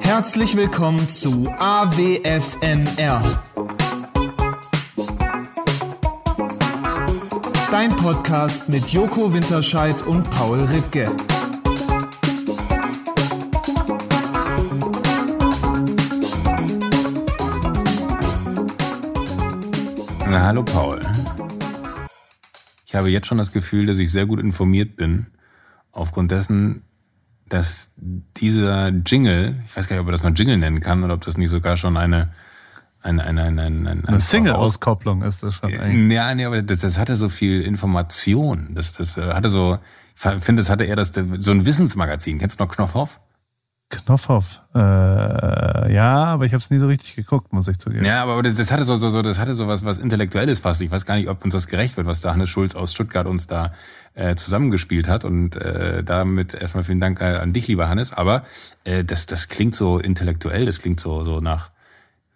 Herzlich willkommen zu AWFNR. Dein Podcast mit Joko Winterscheid und Paul Ripke. Na, hallo Paul. Ich habe jetzt schon das Gefühl, dass ich sehr gut informiert bin, aufgrund dessen, dass dieser Jingle, ich weiß gar nicht, ob man das noch Jingle nennen kann oder ob das nicht sogar schon eine eine, eine, eine, eine, eine, eine Single-Auskopplung ist das schon eigentlich. Ja, nee, aber das, das hatte so viel Information. Das, das äh, hatte so, ich finde, das hatte eher das, so ein Wissensmagazin. Kennst du noch Knopfhoff? Knopfhoff. Äh, ja, aber ich habe es nie so richtig geguckt, muss ich zugeben. Ja, aber das, das hatte so, so, so, das hatte so was, was Intellektuelles fast. Ich weiß gar nicht, ob uns das gerecht wird, was da Hannes Schulz aus Stuttgart uns da äh, zusammengespielt hat. Und äh, damit erstmal vielen Dank äh, an dich, lieber Hannes. Aber äh, das, das klingt so intellektuell, das klingt so, so nach,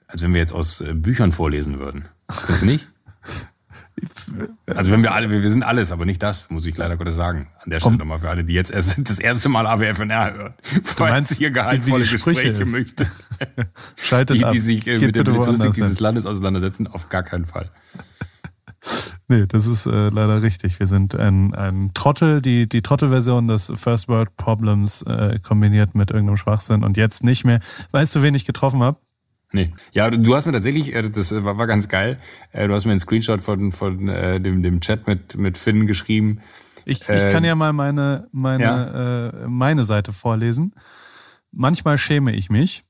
als wenn wir jetzt aus äh, Büchern vorlesen würden. Du nicht? Also wenn wir alle, wir sind alles, aber nicht das, muss ich leider Gottes sagen. An der Stelle um, nochmal für alle, die jetzt erst das erste Mal AWFNR hören. Du meinst hier gehaltvolle Gespräche ist. möchte. Schaltet die, ab. die sich äh, mit der Belletristik dieses Landes auseinandersetzen, auf gar keinen Fall. Nee, das ist äh, leider richtig. Wir sind ein, ein Trottel, die, die Trottelversion des First World Problems äh, kombiniert mit irgendeinem Schwachsinn und jetzt nicht mehr. Weißt du, wen ich getroffen habe? Nee. Ja, du hast mir tatsächlich, äh, das war, war ganz geil, äh, du hast mir einen Screenshot von, von äh, dem, dem Chat mit, mit Finn geschrieben. Ich, ich kann ja mal meine, meine, ja. Äh, meine Seite vorlesen. Manchmal schäme ich mich.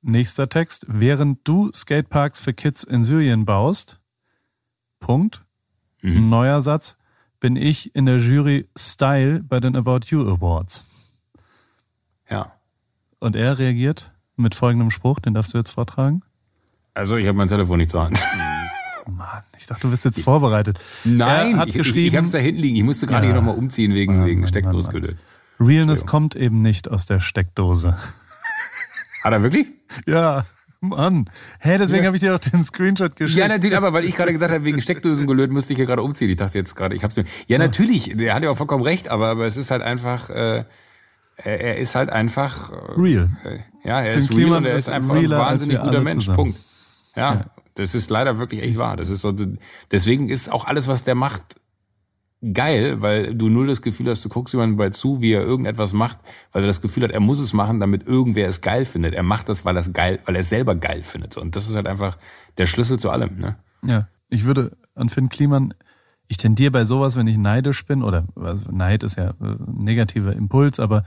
Nächster Text. Während du Skateparks für Kids in Syrien baust, Punkt. Mhm. Neuer Satz. Bin ich in der Jury Style bei den About You Awards. Ja. Und er reagiert? Mit folgendem Spruch, den darfst du jetzt vortragen. Also, ich habe mein Telefon nicht zur Hand. Oh Mann, ich dachte, du bist jetzt vorbereitet. Nein, er hat ich, geschrieben, ich, ich habe es da hinten liegen. Ich musste gerade ja. hier nochmal umziehen wegen, wegen Steckdosgelöt. Realness kommt eben nicht aus der Steckdose. Hat er wirklich? Ja. Mann. Hä, deswegen ja. habe ich dir auch den Screenshot geschickt. Ja, natürlich, aber weil ich gerade gesagt habe, wegen Steckdosengelöt musste ich ja gerade umziehen. Ich dachte jetzt gerade, ich hab's mir. Ja, natürlich, der hat ja auch vollkommen recht, aber, aber es ist halt einfach, äh, er, er ist halt einfach äh, real. Äh, ja, er ist real und er ist einfach ein wahnsinnig guter Mensch. Zusammen. Punkt. Ja, ja, das ist leider wirklich echt wahr. Das ist so, deswegen ist auch alles, was der macht, geil, weil du null das Gefühl hast, du guckst jemandem bei zu, wie er irgendetwas macht, weil er das Gefühl hat, er muss es machen, damit irgendwer es geil findet. Er macht das, weil er es geil, weil er es selber geil findet. Und das ist halt einfach der Schlüssel zu allem. Ne? Ja, ich würde an Finn Kliman ich tendiere bei sowas, wenn ich neidisch bin, oder also Neid ist ja ein äh, negativer Impuls, aber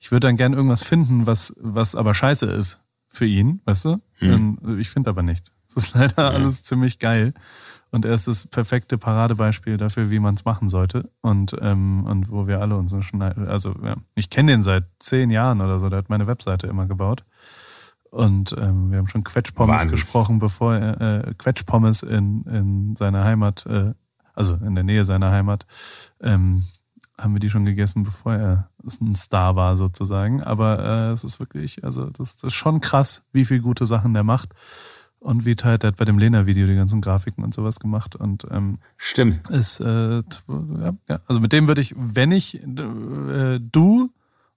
ich würde dann gern irgendwas finden, was, was aber scheiße ist für ihn, weißt du? Hm. Ich finde aber nichts. Es ist leider ja. alles ziemlich geil. Und er ist das perfekte Paradebeispiel dafür, wie man es machen sollte. Und, ähm, und wo wir alle uns schon, also ja, ich kenne den seit zehn Jahren oder so, der hat meine Webseite immer gebaut. Und ähm, wir haben schon Quetschpommes Wahnsinn. gesprochen, bevor er äh, Quetschpommes in, in seiner Heimat äh, also in der Nähe seiner Heimat, ähm, haben wir die schon gegessen, bevor er ein Star war sozusagen. Aber äh, es ist wirklich, also das, das ist schon krass, wie viel gute Sachen der macht. Und wie halt, der hat bei dem Lena-Video die ganzen Grafiken und sowas gemacht. Und ähm, stimmt. Ist, äh, ja, ja, also mit dem würde ich, wenn ich, äh, du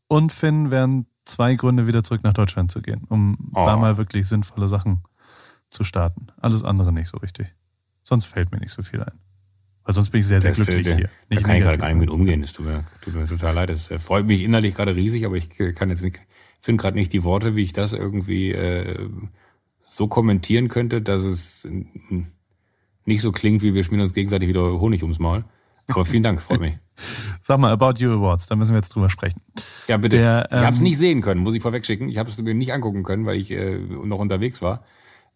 und Finn wären zwei Gründe, wieder zurück nach Deutschland zu gehen, um oh. da mal wirklich sinnvolle Sachen zu starten. Alles andere nicht so richtig. Sonst fällt mir nicht so viel ein. Weil sonst bin ich sehr, sehr das, glücklich der, hier. Nicht da kann ich gerade gar nicht mit umgehen. Das tut mir, tut mir total leid. Das äh, freut mich innerlich gerade riesig, aber ich kann jetzt nicht, finde gerade nicht die Worte, wie ich das irgendwie äh, so kommentieren könnte, dass es nicht so klingt, wie wir schmieren uns gegenseitig wieder Honig ums Maul. Aber vielen Dank, freut mich. Sag mal, About You Awards, da müssen wir jetzt drüber sprechen. Ja, bitte. Der, ähm, ich habe es nicht sehen können, muss ich vorweg schicken. Ich habe es mir nicht angucken können, weil ich äh, noch unterwegs war.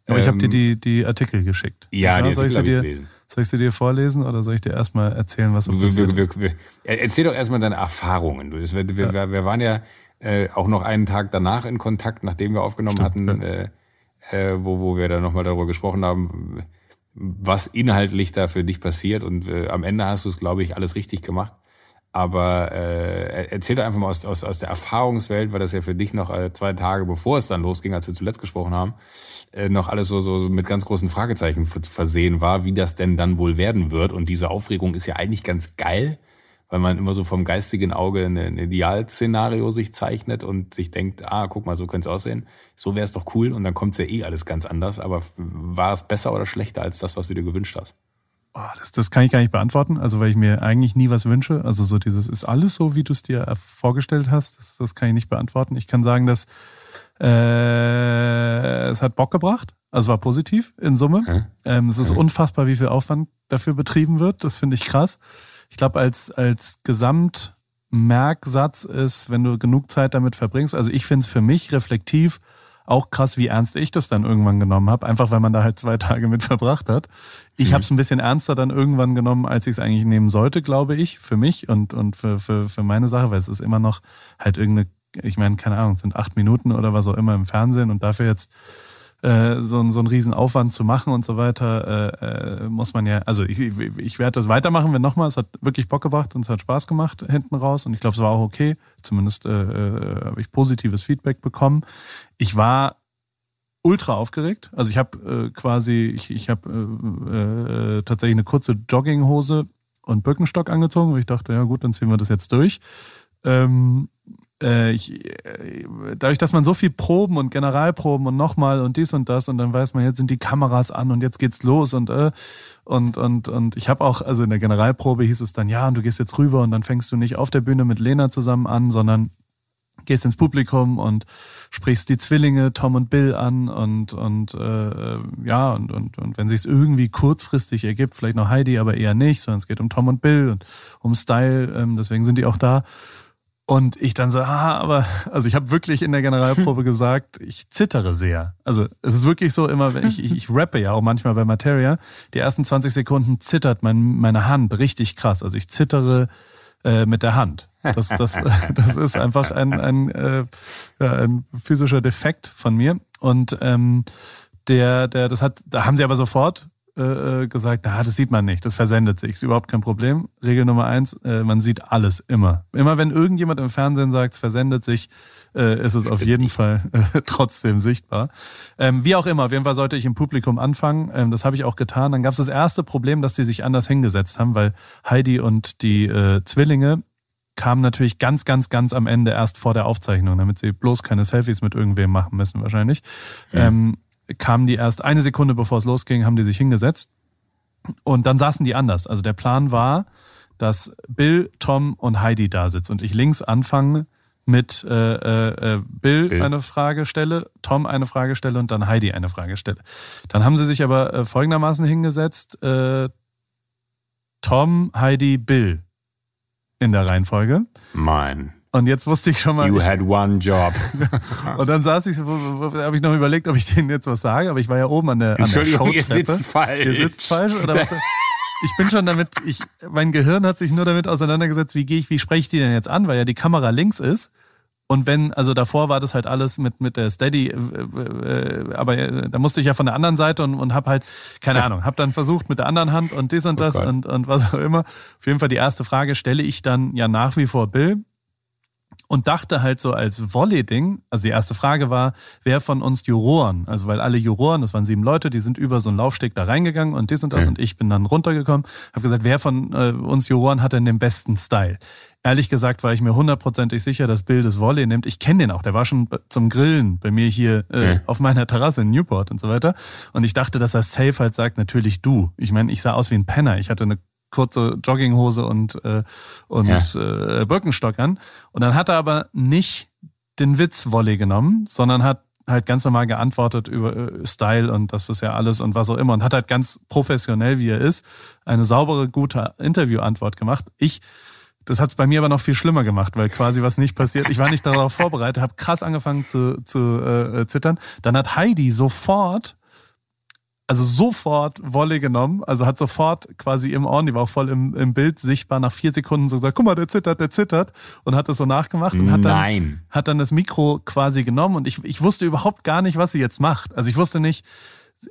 Aber ähm, ich habe dir die, die Artikel geschickt. Ja, die Artikel habe ich gelesen. Soll ich sie dir vorlesen oder soll ich dir erstmal erzählen, was so passiert wir, wir, wir, Erzähl doch erstmal deine Erfahrungen. Wir, wir, ja. wir waren ja äh, auch noch einen Tag danach in Kontakt, nachdem wir aufgenommen Stimmt, hatten, ja. äh, äh, wo, wo wir dann nochmal darüber gesprochen haben, was inhaltlich da für dich passiert. Und äh, am Ende hast du es, glaube ich, alles richtig gemacht. Aber äh, erzähl doch einfach mal aus, aus, aus der Erfahrungswelt, weil das ja für dich noch äh, zwei Tage bevor es dann losging, als wir zuletzt gesprochen haben, äh, noch alles so, so mit ganz großen Fragezeichen versehen war, wie das denn dann wohl werden wird. Und diese Aufregung ist ja eigentlich ganz geil, weil man immer so vom geistigen Auge ein, ein Idealszenario sich zeichnet und sich denkt, ah, guck mal, so könnte es aussehen. So wäre es doch cool und dann kommt ja eh alles ganz anders. Aber war es besser oder schlechter als das, was du dir gewünscht hast? Oh, das, das kann ich gar nicht beantworten, also weil ich mir eigentlich nie was wünsche. Also so dieses ist alles so, wie du es dir vorgestellt hast. Das, das kann ich nicht beantworten. Ich kann sagen, dass äh, es hat Bock gebracht. Also war positiv in Summe. Hm? Ähm, es ist hm. unfassbar, wie viel Aufwand dafür betrieben wird. Das finde ich krass. Ich glaube, als, als Gesamtmerksatz ist, wenn du genug Zeit damit verbringst, also ich finde es für mich reflektiv auch krass, wie ernst ich das dann irgendwann genommen habe, einfach weil man da halt zwei Tage mit verbracht hat. Ich mhm. habe es ein bisschen ernster dann irgendwann genommen, als ich es eigentlich nehmen sollte, glaube ich, für mich und, und für, für, für meine Sache, weil es ist immer noch halt irgendeine, ich meine, keine Ahnung, es sind acht Minuten oder was auch immer im Fernsehen und dafür jetzt äh, so, so einen riesen Aufwand zu machen und so weiter, äh, äh, muss man ja, also ich, ich werde das weitermachen, wenn nochmal, es hat wirklich Bock gebracht und es hat Spaß gemacht hinten raus und ich glaube, es war auch okay, zumindest äh, äh, habe ich positives Feedback bekommen. Ich war ultra aufgeregt. Also ich habe äh, quasi, ich, ich habe äh, äh, tatsächlich eine kurze Jogginghose und Birkenstock angezogen, weil ich dachte, ja gut, dann ziehen wir das jetzt durch. Ähm, äh, ich, äh, dadurch, dass man so viel Proben und Generalproben und nochmal und dies und das und dann weiß man, jetzt sind die Kameras an und jetzt geht's los und äh, und und und ich habe auch, also in der Generalprobe hieß es dann, ja, und du gehst jetzt rüber und dann fängst du nicht auf der Bühne mit Lena zusammen an, sondern gehst ins Publikum und sprichst die Zwillinge Tom und Bill an und und äh, ja und und und wenn sich's irgendwie kurzfristig ergibt, vielleicht noch Heidi, aber eher nicht, sondern es geht um Tom und Bill und um Style, ähm, deswegen sind die auch da und ich dann so, ah, aber, also ich habe wirklich in der Generalprobe gesagt, ich zittere sehr. Also es ist wirklich so immer, wenn ich, ich, ich rappe ja auch manchmal bei Materia, die ersten 20 Sekunden zittert mein, meine Hand richtig krass. Also ich zittere äh, mit der Hand. Das, das, das ist einfach ein, ein, äh, ein physischer Defekt von mir. Und ähm, der, der, das hat, da haben sie aber sofort äh, äh, gesagt, ah, das sieht man nicht, das versendet sich, ist überhaupt kein Problem. Regel Nummer eins, äh, man sieht alles immer. Immer wenn irgendjemand im Fernsehen sagt, es versendet sich, äh, ist es auf jeden Fall äh, trotzdem sichtbar. Ähm, wie auch immer, auf jeden Fall sollte ich im Publikum anfangen. Ähm, das habe ich auch getan. Dann gab es das erste Problem, dass die sich anders hingesetzt haben, weil Heidi und die äh, Zwillinge kamen natürlich ganz, ganz, ganz am Ende erst vor der Aufzeichnung, damit sie bloß keine Selfies mit irgendwem machen müssen wahrscheinlich. Mhm. Ähm, kamen die erst eine Sekunde bevor es losging, haben die sich hingesetzt. Und dann saßen die anders. Also der Plan war, dass Bill, Tom und Heidi da sitzen und ich links anfange mit äh, äh, äh, Bill, Bill, eine Frage stelle, Tom eine Frage stelle und dann Heidi eine Frage stelle. Dann haben sie sich aber äh, folgendermaßen hingesetzt: äh, Tom, Heidi, Bill in der Reihenfolge. Mein. Und jetzt wusste ich schon mal. You ich, had one job. und dann saß ich, habe ich noch überlegt, ob ich denen jetzt was sage, aber ich war ja oben an der, an der Showtreppe. ihr sitzt falsch. Ihr sitzt falsch oder was? Ich bin schon damit, ich, mein Gehirn hat sich nur damit auseinandergesetzt, wie gehe ich, wie spreche ich die denn jetzt an, weil ja die Kamera links ist. Und wenn, also davor war das halt alles mit mit der Steady, äh, äh, aber äh, da musste ich ja von der anderen Seite und, und hab halt, keine Ahnung, hab dann versucht mit der anderen Hand und dies und oh das oh und, und was auch immer. Auf jeden Fall die erste Frage stelle ich dann ja nach wie vor Bill und dachte halt so als Volley-Ding, also die erste Frage war, wer von uns Juroren, also weil alle Juroren, das waren sieben Leute, die sind über so einen Laufsteg da reingegangen und dies und das mhm. und ich bin dann runtergekommen, habe gesagt, wer von äh, uns Juroren hat denn den besten Style? Ehrlich gesagt war ich mir hundertprozentig sicher, dass Bill das Volley nimmt. Ich kenne den auch, der war schon zum Grillen bei mir hier äh, mhm. auf meiner Terrasse in Newport und so weiter. Und ich dachte, dass er safe halt sagt, natürlich du. Ich meine, ich sah aus wie ein Penner. Ich hatte eine kurze Jogginghose und, äh, und ja. äh, Birkenstock an. Und dann hat er aber nicht den Witz-Volley genommen, sondern hat halt ganz normal geantwortet über äh, Style und das ist ja alles und was auch immer und hat halt ganz professionell, wie er ist, eine saubere, gute Interviewantwort gemacht. Ich das hat's bei mir aber noch viel schlimmer gemacht, weil quasi was nicht passiert. Ich war nicht darauf vorbereitet, habe krass angefangen zu, zu äh, zittern. Dann hat Heidi sofort also sofort Wolle genommen, also hat sofort quasi im Ohren, die war auch voll im, im Bild sichtbar, nach vier Sekunden so gesagt, guck mal, der zittert, der zittert und hat das so nachgemacht und hat dann, Nein. hat dann das Mikro quasi genommen und ich, ich wusste überhaupt gar nicht, was sie jetzt macht. Also ich wusste nicht,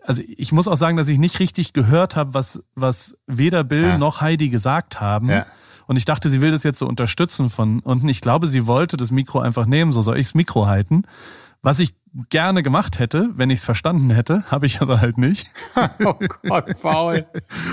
also ich muss auch sagen, dass ich nicht richtig gehört habe, was, was weder Bill ja. noch Heidi gesagt haben. Ja. Und ich dachte, sie will das jetzt so unterstützen von unten. Ich glaube, sie wollte das Mikro einfach nehmen, so soll ich das Mikro halten. Was ich gerne gemacht hätte, wenn ich es verstanden hätte, habe ich aber halt nicht. oh Gott, Paul.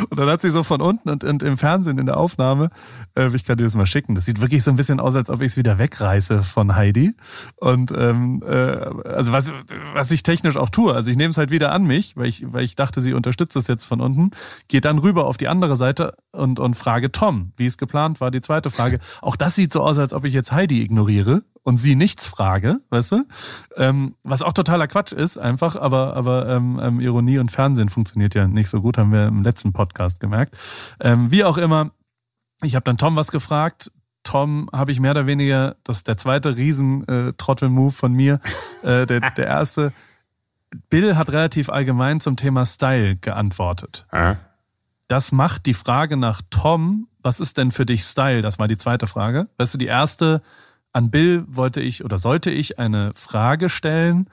und dann hat sie so von unten und, und im Fernsehen in der Aufnahme, äh, ich kann dir das mal schicken, das sieht wirklich so ein bisschen aus, als ob ich es wieder wegreiße von Heidi. Und ähm, äh, also was, was ich technisch auch tue, also ich nehme es halt wieder an mich, weil ich, weil ich dachte, sie unterstützt es jetzt von unten, gehe dann rüber auf die andere Seite und, und frage Tom, wie es geplant war, die zweite Frage. Auch das sieht so aus, als ob ich jetzt Heidi ignoriere und sie nichts frage, weißt du? Ähm, was auch totaler Quatsch ist, einfach, aber, aber ähm, ähm, Ironie und Fernsehen funktioniert ja nicht so gut, haben wir im letzten Podcast gemerkt. Ähm, wie auch immer, ich habe dann Tom was gefragt. Tom habe ich mehr oder weniger, das ist der zweite Riesen-Trottel-Move von mir. Äh, der, der erste, Bill hat relativ allgemein zum Thema Style geantwortet. Das macht die Frage nach Tom, was ist denn für dich Style? Das war die zweite Frage. Weißt du, die erste, an Bill wollte ich oder sollte ich eine Frage stellen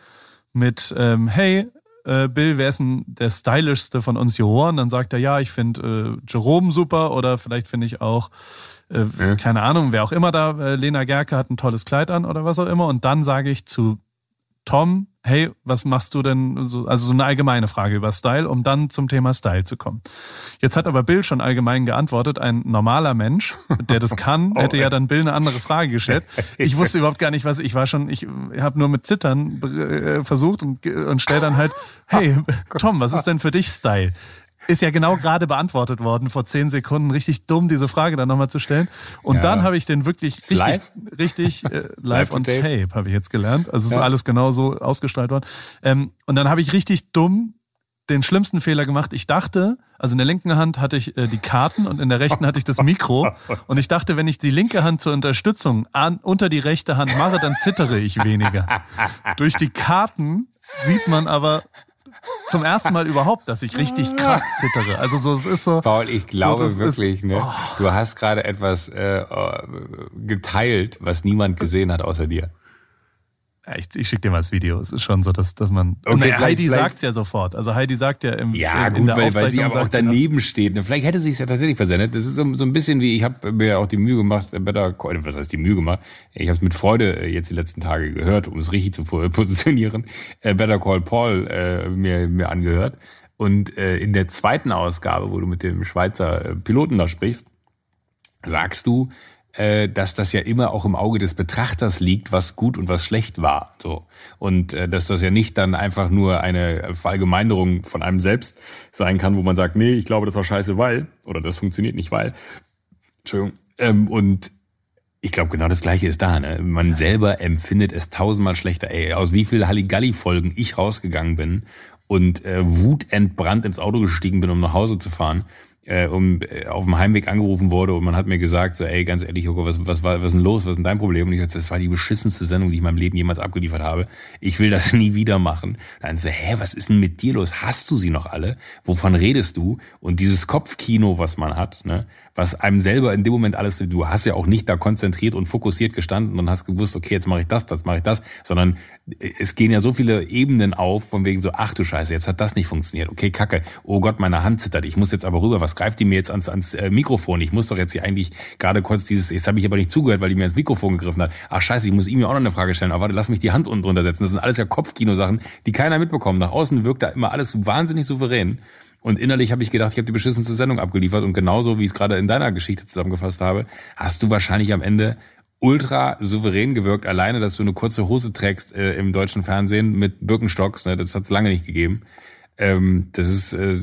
mit, ähm, hey, äh, Bill, wer ist denn der stylischste von uns Juroren? Dann sagt er, ja, ich finde äh, Jerome super oder vielleicht finde ich auch, äh, Ja. keine Ahnung, wer auch immer da, äh, Lena Gerke hat ein tolles Kleid an oder was auch immer. Und dann sage ich zu Tom, hey, was machst du denn? So, also so eine allgemeine Frage über Style, um dann zum Thema Style zu kommen. Jetzt hat aber Bill schon allgemein geantwortet. Ein normaler Mensch, der das kann, Oh, hätte ja dann Bill eine andere Frage gestellt. Ich wusste überhaupt gar nicht, was ich war schon. Ich habe nur mit Zittern äh, versucht und, und stell dann halt, hey, Tom, was ist denn für dich Style? Ist ja genau gerade beantwortet worden vor zehn Sekunden. Richtig dumm, diese Frage dann nochmal zu stellen. Und Ja. dann habe ich den wirklich richtig, live? richtig äh, live on tape? tape, habe ich jetzt gelernt. Also es ist Ja. alles genau so ausgestrahlt worden. Ähm, und dann habe ich richtig dumm den schlimmsten Fehler gemacht. Ich dachte, also in der linken Hand hatte ich äh, die Karten und in der rechten hatte ich das Mikro. Und ich dachte, wenn ich die linke Hand zur Unterstützung an, unter die rechte Hand mache, dann zittere ich weniger. Durch die Karten sieht man aber zum ersten Mal überhaupt, dass ich richtig krass zittere. Also so, es ist so. Paul, ich glaube ist- wirklich, ne, Oh. du hast gerade etwas äh, äh, geteilt, was niemand gesehen hat außer dir. Ich, ich schicke dir mal das Video. Es ist schon so, dass, dass man. Okay, Und vielleicht- Heidi vielleicht- sagt's ja sofort. Also Heidi sagt ja im Ja, in gut, der weil, weil sie aber auch sagt daneben steht. Ne? Vielleicht hätte sie es ja tatsächlich versendet. Das ist so, so ein bisschen wie, ich habe mir auch die Mühe gemacht, äh, Better Call, was heißt die Mühe gemacht? Ich habe es mit Freude äh, jetzt die letzten Tage gehört, um es richtig zu po- positionieren. Äh, Better Call Paul äh, mir, mir angehört. Und äh, in der zweiten Ausgabe, wo du mit dem Schweizer äh, Piloten da sprichst, sagst du, äh, dass das ja immer auch im Auge des Betrachters liegt, was gut und was schlecht war. So und äh, dass das ja nicht dann einfach nur eine Verallgemeinerung von einem selbst sein kann, wo man sagt, nee, ich glaube, das war scheiße, weil oder das funktioniert nicht, weil. Entschuldigung. Ähm, und ich glaube, genau das Gleiche ist da. Ne? Man selber empfindet es tausendmal schlechter. Ey, aus wie viel Halligalli-Folgen ich rausgegangen bin und äh, wutentbrannt ins Auto gestiegen bin, um nach Hause zu fahren, äh, um äh, auf dem Heimweg angerufen wurde und man hat mir gesagt, so, ey, ganz ehrlich, Joko, was, was, war, was ist denn los? Was ist denn dein Problem? Und ich sagte, das war die beschissenste Sendung, die ich in meinem Leben jemals abgeliefert habe. Ich will das nie wieder machen. Dann so, hä, was ist denn mit dir los? Hast du sie noch alle? Wovon redest du? Und dieses Kopfkino, was man hat, ne, was einem selber in dem Moment alles, du hast ja auch nicht da konzentriert und fokussiert gestanden und hast gewusst, okay, jetzt mache ich das, das mache ich das, sondern es gehen ja so viele Ebenen auf, von wegen so, ach du Scheiße, jetzt hat das nicht funktioniert, okay, kacke, oh Gott, meine Hand zittert, ich muss jetzt aber rüber, was greift die mir jetzt ans, ans äh, Mikrofon? Ich muss doch jetzt hier eigentlich gerade kurz dieses, jetzt habe ich aber nicht zugehört, weil die mir ans Mikrofon gegriffen hat. Ach scheiße, ich muss ihm ja auch noch eine Frage stellen, aber warte, lass mich die Hand unten drunter setzen. Das sind alles ja Kopfkino-Sachen, die keiner mitbekommt. Nach außen wirkt da immer alles wahnsinnig souverän. Und innerlich habe ich gedacht, ich habe die beschissenste Sendung abgeliefert und genauso, wie ich es gerade in deiner Geschichte zusammengefasst habe, hast du wahrscheinlich am Ende ultra souverän gewirkt, alleine, dass du eine kurze Hose trägst äh, im deutschen Fernsehen mit Birkenstocks, ne, das hat es lange nicht gegeben. Ähm, das ist, äh,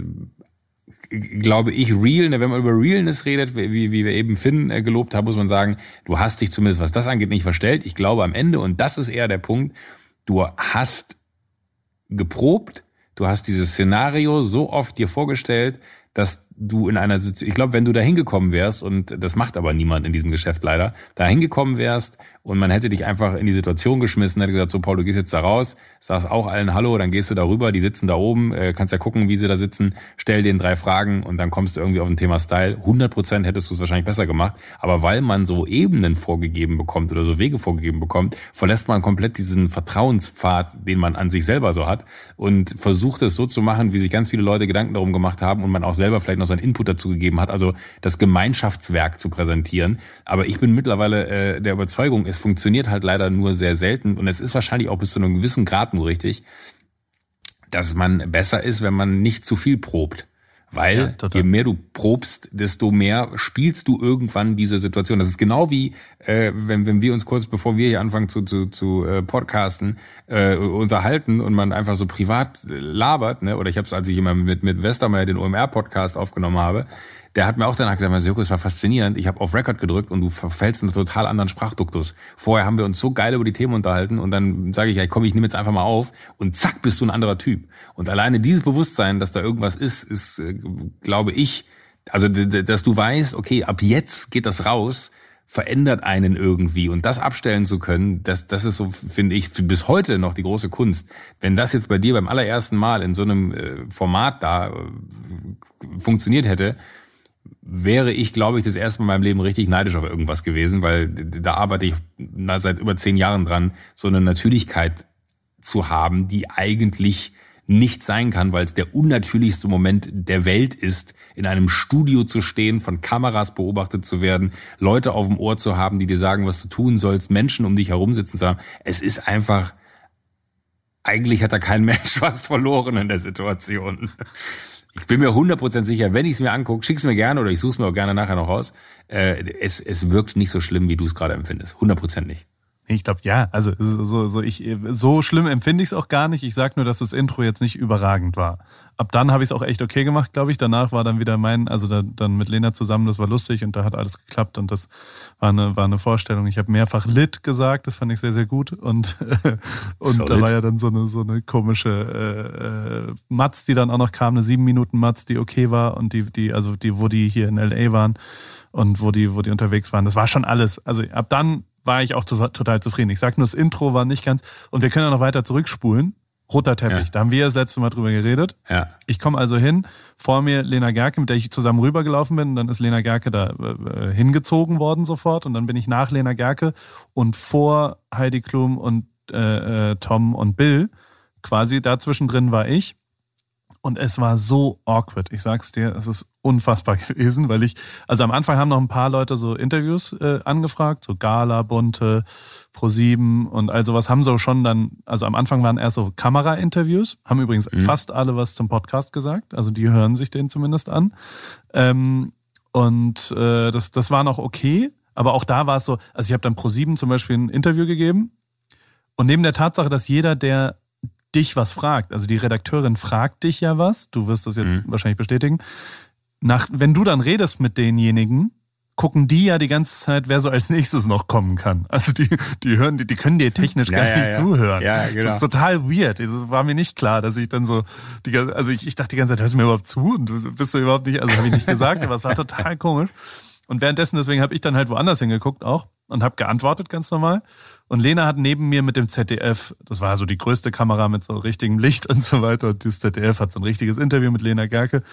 glaube ich, real. Ne, wenn man über Realness redet, wie, wie wir eben Finn äh, gelobt haben, muss man sagen, du hast dich zumindest, was das angeht, nicht verstellt. Ich glaube am Ende, und das ist eher der Punkt, du hast geprobt, du hast dieses Szenario so oft dir vorgestellt, dass du in einer Situation, ich glaube, wenn du da hingekommen wärst, und das macht aber niemand in diesem Geschäft leider, da hingekommen wärst und man hätte dich einfach in die Situation geschmissen, hätte gesagt, so Paul, du gehst jetzt da raus, sagst auch allen Hallo, dann gehst du da rüber, die sitzen da oben, äh, kannst ja gucken, wie sie da sitzen, stell denen drei Fragen und dann kommst du irgendwie auf ein Thema Style. 100 Prozent hättest du es wahrscheinlich besser gemacht, aber weil man so Ebenen vorgegeben bekommt oder so Wege vorgegeben bekommt, verlässt man komplett diesen Vertrauenspfad, den man an sich selber so hat und versucht es so zu machen, wie sich ganz viele Leute Gedanken darum gemacht haben und man auch selber vielleicht noch seinen Input dazu gegeben hat, also das Gemeinschaftswerk zu präsentieren. Aber ich bin mittlerweile äh, der Überzeugung, es funktioniert halt leider nur sehr selten und es ist wahrscheinlich auch bis zu einem gewissen Grad nur richtig, dass man besser ist, wenn man nicht zu viel probt. Weil ja, je mehr du probst, desto mehr spielst du irgendwann diese Situation. Das ist genau wie, äh, wenn, wenn wir uns kurz bevor wir hier anfangen zu, zu, zu äh, podcasten, äh, unterhalten und man einfach so privat labert, ne? oder ich habe es, als ich immer mit, mit Westermeier den OMR-Podcast aufgenommen habe, der hat mir auch danach gesagt, Joko, es war faszinierend. Ich habe auf Record gedrückt und du verfällst in einen total anderen Sprachduktus. Vorher haben wir uns so geil über die Themen unterhalten und dann sage ich, ja, komm, ich nehme jetzt einfach mal auf und zack, bist du ein anderer Typ. Und alleine dieses Bewusstsein, dass da irgendwas ist, ist, äh, glaube ich, also dass du weißt, okay, ab jetzt geht das raus, verändert einen irgendwie und das abstellen zu können, das, das ist so, finde ich, bis heute noch die große Kunst. Wenn das jetzt bei dir beim allerersten Mal in so einem äh, Format da äh, funktioniert hätte, wäre ich, glaube ich, das erste Mal in meinem Leben richtig neidisch auf irgendwas gewesen, weil da arbeite ich seit über zehn Jahren dran, so eine Natürlichkeit zu haben, die eigentlich nicht sein kann, weil es der unnatürlichste Moment der Welt ist, in einem Studio zu stehen, von Kameras beobachtet zu werden, Leute auf dem Ohr zu haben, die dir sagen, was du tun sollst, Menschen um dich herum sitzen zu haben. Es ist einfach, eigentlich hat da kein Mensch was verloren in der Situation. Ich bin mir 100% sicher, wenn ich es mir angucke, schick's mir gerne oder ich suche es mir auch gerne nachher noch raus. Äh, es, es wirkt nicht so schlimm, wie du es gerade empfindest. 100% nicht. Ich glaube ja, also so, so, ich, so schlimm empfinde ich es auch gar nicht. Ich sag nur, dass das Intro jetzt nicht überragend war. Ab dann habe ich es auch echt okay gemacht, glaube ich. Danach war dann wieder mein, also da, dann mit Lena zusammen, das war lustig und da hat alles geklappt und das war eine, war eine Vorstellung. Ich habe mehrfach Lit gesagt, das fand ich sehr, sehr gut. Und, und da war ja dann so eine, so eine komische äh, äh, Matz, die dann auch noch kam, eine sieben Minuten Matz, die okay war und die, die, also die, wo die hier in LA waren und wo die, wo die unterwegs waren. Das war schon alles. Also ab dann war ich auch total zufrieden. Ich sag nur, das Intro war nicht ganz. Und wir können ja noch weiter zurückspulen. Roter Teppich, ja. da haben wir das letzte Mal drüber geredet. Ja. Ich komme also hin, vor mir Lena Gerke, mit der ich zusammen rübergelaufen bin. Und dann ist Lena Gerke da äh, hingezogen worden sofort. Und dann bin ich nach Lena Gerke und vor Heidi Klum und äh, äh Tom und Bill. Quasi dazwischen drin war ich. Und es war so awkward. Ich sag's dir, es ist unfassbar gewesen, weil ich, also am Anfang haben noch ein paar Leute so Interviews äh, angefragt, so Gala, Bunte, Pro7 und all sowas haben so schon dann, also am Anfang waren erst so Kamera-Interviews, haben übrigens mhm. fast alle was zum Podcast gesagt, also die hören sich den zumindest an. Ähm, und äh, das, das war noch okay, aber auch da war es so, also ich habe dann Pro7 zum Beispiel ein Interview gegeben und neben der Tatsache, dass jeder, der dich was fragt. Also die Redakteurin fragt dich ja was, du wirst das jetzt mhm. wahrscheinlich bestätigen. Nach, wenn du dann redest mit denjenigen, gucken die ja die ganze Zeit, wer so als nächstes noch kommen kann. Also die, die hören, die, die können dir technisch ja, gar ja, nicht ja. zuhören. Ja, genau. Das ist total weird. Es war mir nicht klar, dass ich dann so, die, also ich, ich dachte die ganze Zeit, hörst du mir überhaupt zu? Und du bist du überhaupt nicht, also habe ich nicht gesagt, aber es war total komisch. Und währenddessen, deswegen habe ich dann halt woanders hingeguckt auch und habe geantwortet ganz normal. Und Lena hat neben mir mit dem ZDF, das war so die größte Kamera mit so richtigem Licht und so weiter. Und das ZDF hat so ein richtiges Interview mit Lena Gerke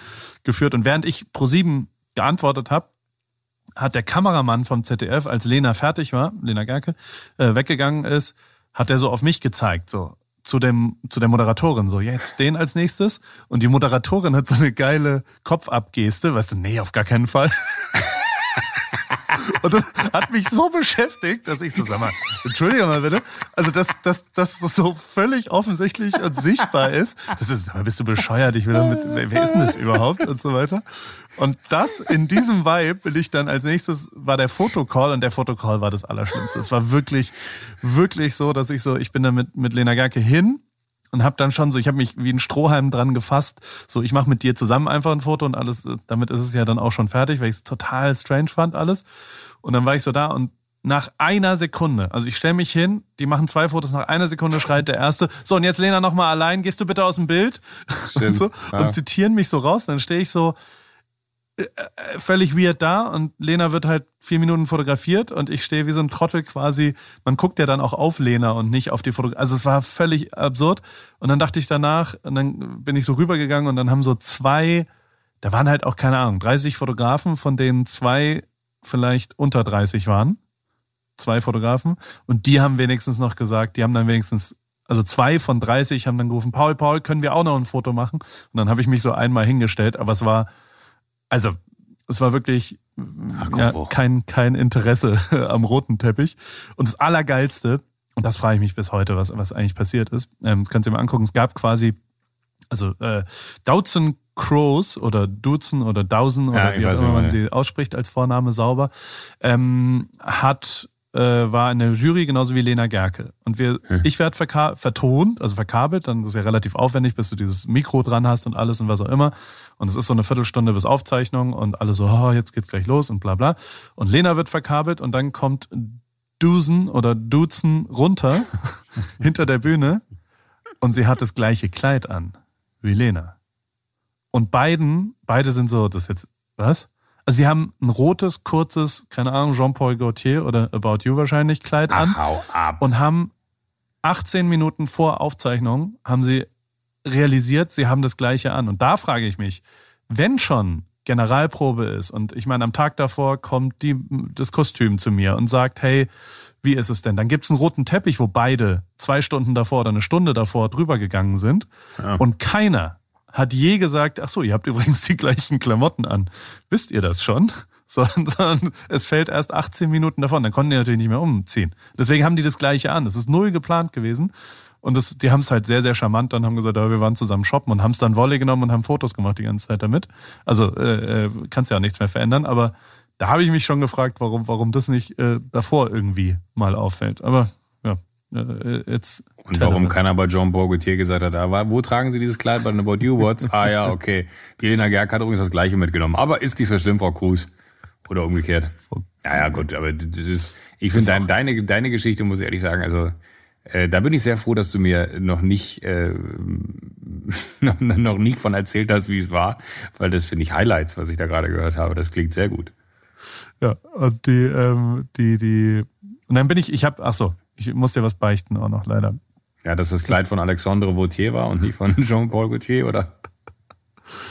geführt. Und während ich pro sieben geantwortet habe, hat der Kameramann vom ZDF, als Lena fertig war, Lena Gerke, äh, weggegangen ist, hat er so auf mich gezeigt, so zu dem zu der Moderatorin so jetzt den als nächstes und die Moderatorin hat so eine geile Kopfabgeste, weißt du, nee, auf gar keinen Fall. Und das hat mich so beschäftigt, dass ich so, sag mal, entschuldige mal bitte, also dass, dass, dass das so völlig offensichtlich und sichtbar ist. Das ist, bist du bescheuert, ich will damit, wer ist denn das überhaupt und so weiter. Und das, in diesem Vibe bin ich dann als nächstes, war der Fotocall und der Fotocall war das Allerschlimmste. Es war wirklich, wirklich so, dass ich so, ich bin da mit, mit Lena Gerke hin und habe dann schon so, ich habe mich wie ein Strohhalm dran gefasst, so ich mache mit dir zusammen einfach ein Foto und alles, damit ist es ja dann auch schon fertig, weil ich es total strange fand alles. Und dann war ich so da und nach einer Sekunde, also ich stelle mich hin, die machen zwei Fotos, nach einer Sekunde schreit der erste, so und jetzt Lena nochmal allein, gehst du bitte aus dem Bild? und, so, ja. und zitieren mich so raus, dann stehe ich so, äh, äh, völlig weird da und Lena wird halt vier Minuten fotografiert und ich stehe wie so ein Trottel quasi. Man guckt ja dann auch auf Lena und nicht auf die Fotografie. Also es war völlig absurd. Und dann dachte ich danach, und dann bin ich so rübergegangen und dann haben so zwei, da waren halt auch keine Ahnung, 30 Fotografen, von denen zwei vielleicht unter 30 waren. Zwei Fotografen. Und die haben wenigstens noch gesagt, die haben dann wenigstens also zwei von 30 haben dann gerufen, Paul, Paul, können wir auch noch ein Foto machen? Und dann habe ich mich so einmal hingestellt, aber es war also es war wirklich Ach, komm, ja, kein, kein Interesse am roten Teppich. Und das Allergeilste, und das frage ich mich bis heute, was, was eigentlich passiert ist, ähm, das kannst du dir mal angucken, es gab quasi, also äh, Doutzen Crows oder Dutzen oder Dausen Ja, oder wie auch immer man meinst. sie ausspricht als Vorname sauber, ähm, hat äh, war in der Jury genauso wie Lena Gerke. Und wir, Hm. ich werde vertont, also verkabelt, dann ist ja relativ aufwendig, bis du dieses Mikro dran hast und alles und was auch immer. Und es ist so eine Viertelstunde bis Aufzeichnung und alle so, oh, jetzt geht's gleich los und bla bla. Und Lena wird verkabelt und dann kommt Dusen oder Duzen runter hinter der Bühne und sie hat das gleiche Kleid an wie Lena. Und beiden, beide sind so, das ist jetzt, was? Also sie haben ein rotes, kurzes, keine Ahnung, Jean-Paul Gaultier oder About You wahrscheinlich Kleid an Ach, hau ab. und haben 18 Minuten vor Aufzeichnung haben sie realisiert, sie haben das gleiche an. Und da frage ich mich, wenn schon Generalprobe ist und ich meine, am Tag davor kommt die, das Kostüm zu mir und sagt, hey, wie ist es denn? Dann gibt's einen roten Teppich, wo beide zwei Stunden davor oder eine Stunde davor drüber gegangen sind Ja. und keiner hat je gesagt, ach so, ihr habt übrigens die gleichen Klamotten an. Wisst ihr das schon? Sondern es fällt erst 18 Minuten davon. Dann konnten die natürlich nicht mehr umziehen. Deswegen haben die das gleiche an. Das ist null geplant gewesen. Und das, die haben es halt sehr, sehr charmant dann, haben gesagt, ja, wir waren zusammen shoppen und haben es dann Wolle genommen und haben Fotos gemacht die ganze Zeit damit. Also äh, äh, kannst ja auch nichts mehr verändern, aber da habe ich mich schon gefragt, warum, warum das nicht äh, davor irgendwie mal auffällt. Aber äh, jetzt. Und warum keiner bei John Bourgotier gesagt hat, ah, wo tragen Sie dieses Kleid bei den About You Awards? ah ja, okay. Die Gerk hat übrigens das gleiche mitgenommen. Aber ist nicht so schlimm, Frau Cruz. Oder umgekehrt. Ja, ja, gut, aber das ist, ich finde dein, deine, deine Geschichte, muss ich ehrlich sagen, also äh, da bin ich sehr froh, dass du mir noch nicht äh, noch, noch nicht von erzählt hast, wie es war, weil das finde ich Highlights, was ich da gerade gehört habe. Das klingt sehr gut. Ja, und die, ähm, die, die. Und dann bin ich, ich habe, ach so, ich muss dir was beichten auch noch, leider. Ja, dass das Kleid von Alexandre Vautier war und nicht von Jean-Paul Gaultier, oder?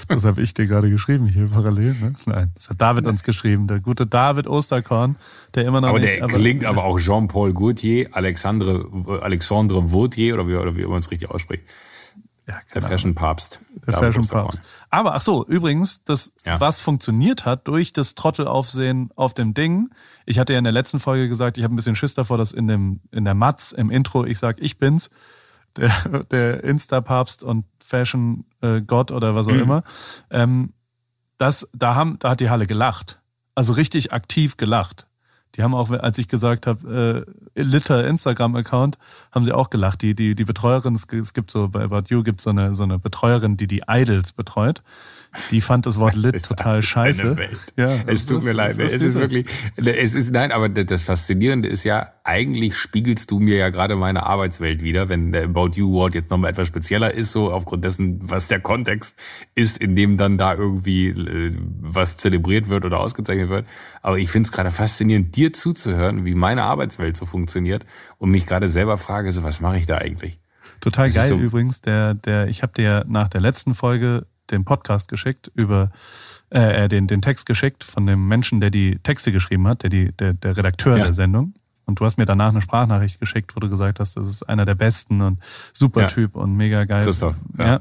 Das habe ich dir gerade geschrieben hier parallel. Ne? Nein, das hat David uns geschrieben, der gute David Osterkorn, der immer noch Aber nicht. der klingt aber auch Jean-Paul Gaultier, Alexandre, Alexandre Vautier, oder wie, oder wie man es richtig ausspricht. Ja, Der genau. Fashion-Papst. Der David Fashion Osterkorn. Papst. Aber ach so, übrigens, das, Ja. was funktioniert hat durch das Trottelaufsehen auf dem Ding. Ich hatte ja in der letzten Folge gesagt, ich habe ein bisschen Schiss davor, dass in dem in der Matz im Intro ich sag, ich bin's, der, der Insta-Papst und Fashion äh, Gott oder was auch Mhm. immer. Ähm, das, da haben, da hat die Halle gelacht, also richtig aktiv gelacht. Die haben auch, als ich gesagt habe, äh, Litter Instagram-Account, haben sie auch gelacht. Die, die, die Betreuerin, es gibt- so, bei About You gibt so eine, so eine Betreuerin, die die Idols betreut. Die fand das Wort Lit total scheiße. Ja, es tut mir leid. Es ist, wirklich, es ist, nein, aber das Faszinierende ist ja, eigentlich spiegelst du mir ja gerade meine Arbeitswelt wieder, wenn der About You Award jetzt nochmal etwas spezieller ist, so aufgrund dessen, was der Kontext ist, in dem dann da irgendwie äh, was zelebriert wird oder ausgezeichnet wird. Aber ich finde es gerade faszinierend, dir zuzuhören, wie meine Arbeitswelt so funktioniert und mich gerade selber frage, so was mache ich da eigentlich? Total Das geil so- übrigens. Der, der, ich habe dir nach der letzten Folge den Podcast geschickt über äh, äh, den, den Text geschickt von dem Menschen, der die Texte geschrieben hat, der die, der, der Redakteur Ja. der Sendung. Und du hast mir danach eine Sprachnachricht geschickt, wo du gesagt hast, das ist einer der besten und super Ja. Typ und mega geil. Christoph, Ja. ja.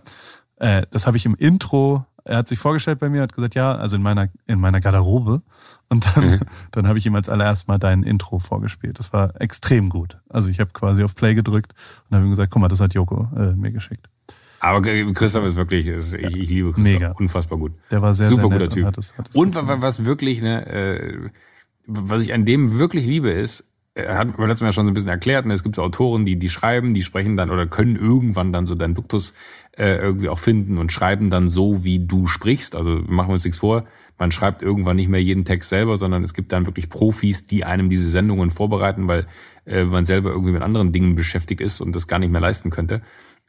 Äh, das habe ich im Intro, er hat sich vorgestellt bei mir, hat gesagt, ja, also in meiner, in meiner Garderobe. Und dann, Mhm. dann habe ich ihm als allererst mal dein Intro vorgespielt. Das war extrem gut. Also ich habe quasi auf Play gedrückt und habe ihm gesagt, guck mal, das hat Joko äh, mir geschickt. Aber Christoph ist wirklich, ist, ich, ich liebe Christoph. Mega. Unfassbar gut. Der war sehr, Super sehr guter Typ. und hat es, hat es Und was wirklich, ne, äh, was ich an dem wirklich liebe, ist, er hat mir letztes Mal schon so ein bisschen erklärt, ne, es gibt so Autoren, die, die schreiben, die sprechen dann oder können irgendwann dann so deinen Duktus äh, irgendwie auch finden und schreiben dann so, wie du sprichst. Also machen wir uns nichts vor, man schreibt irgendwann nicht mehr jeden Text selber, sondern es gibt dann wirklich Profis, die einem diese Sendungen vorbereiten, weil äh, man selber irgendwie mit anderen Dingen beschäftigt ist und das gar nicht mehr leisten könnte.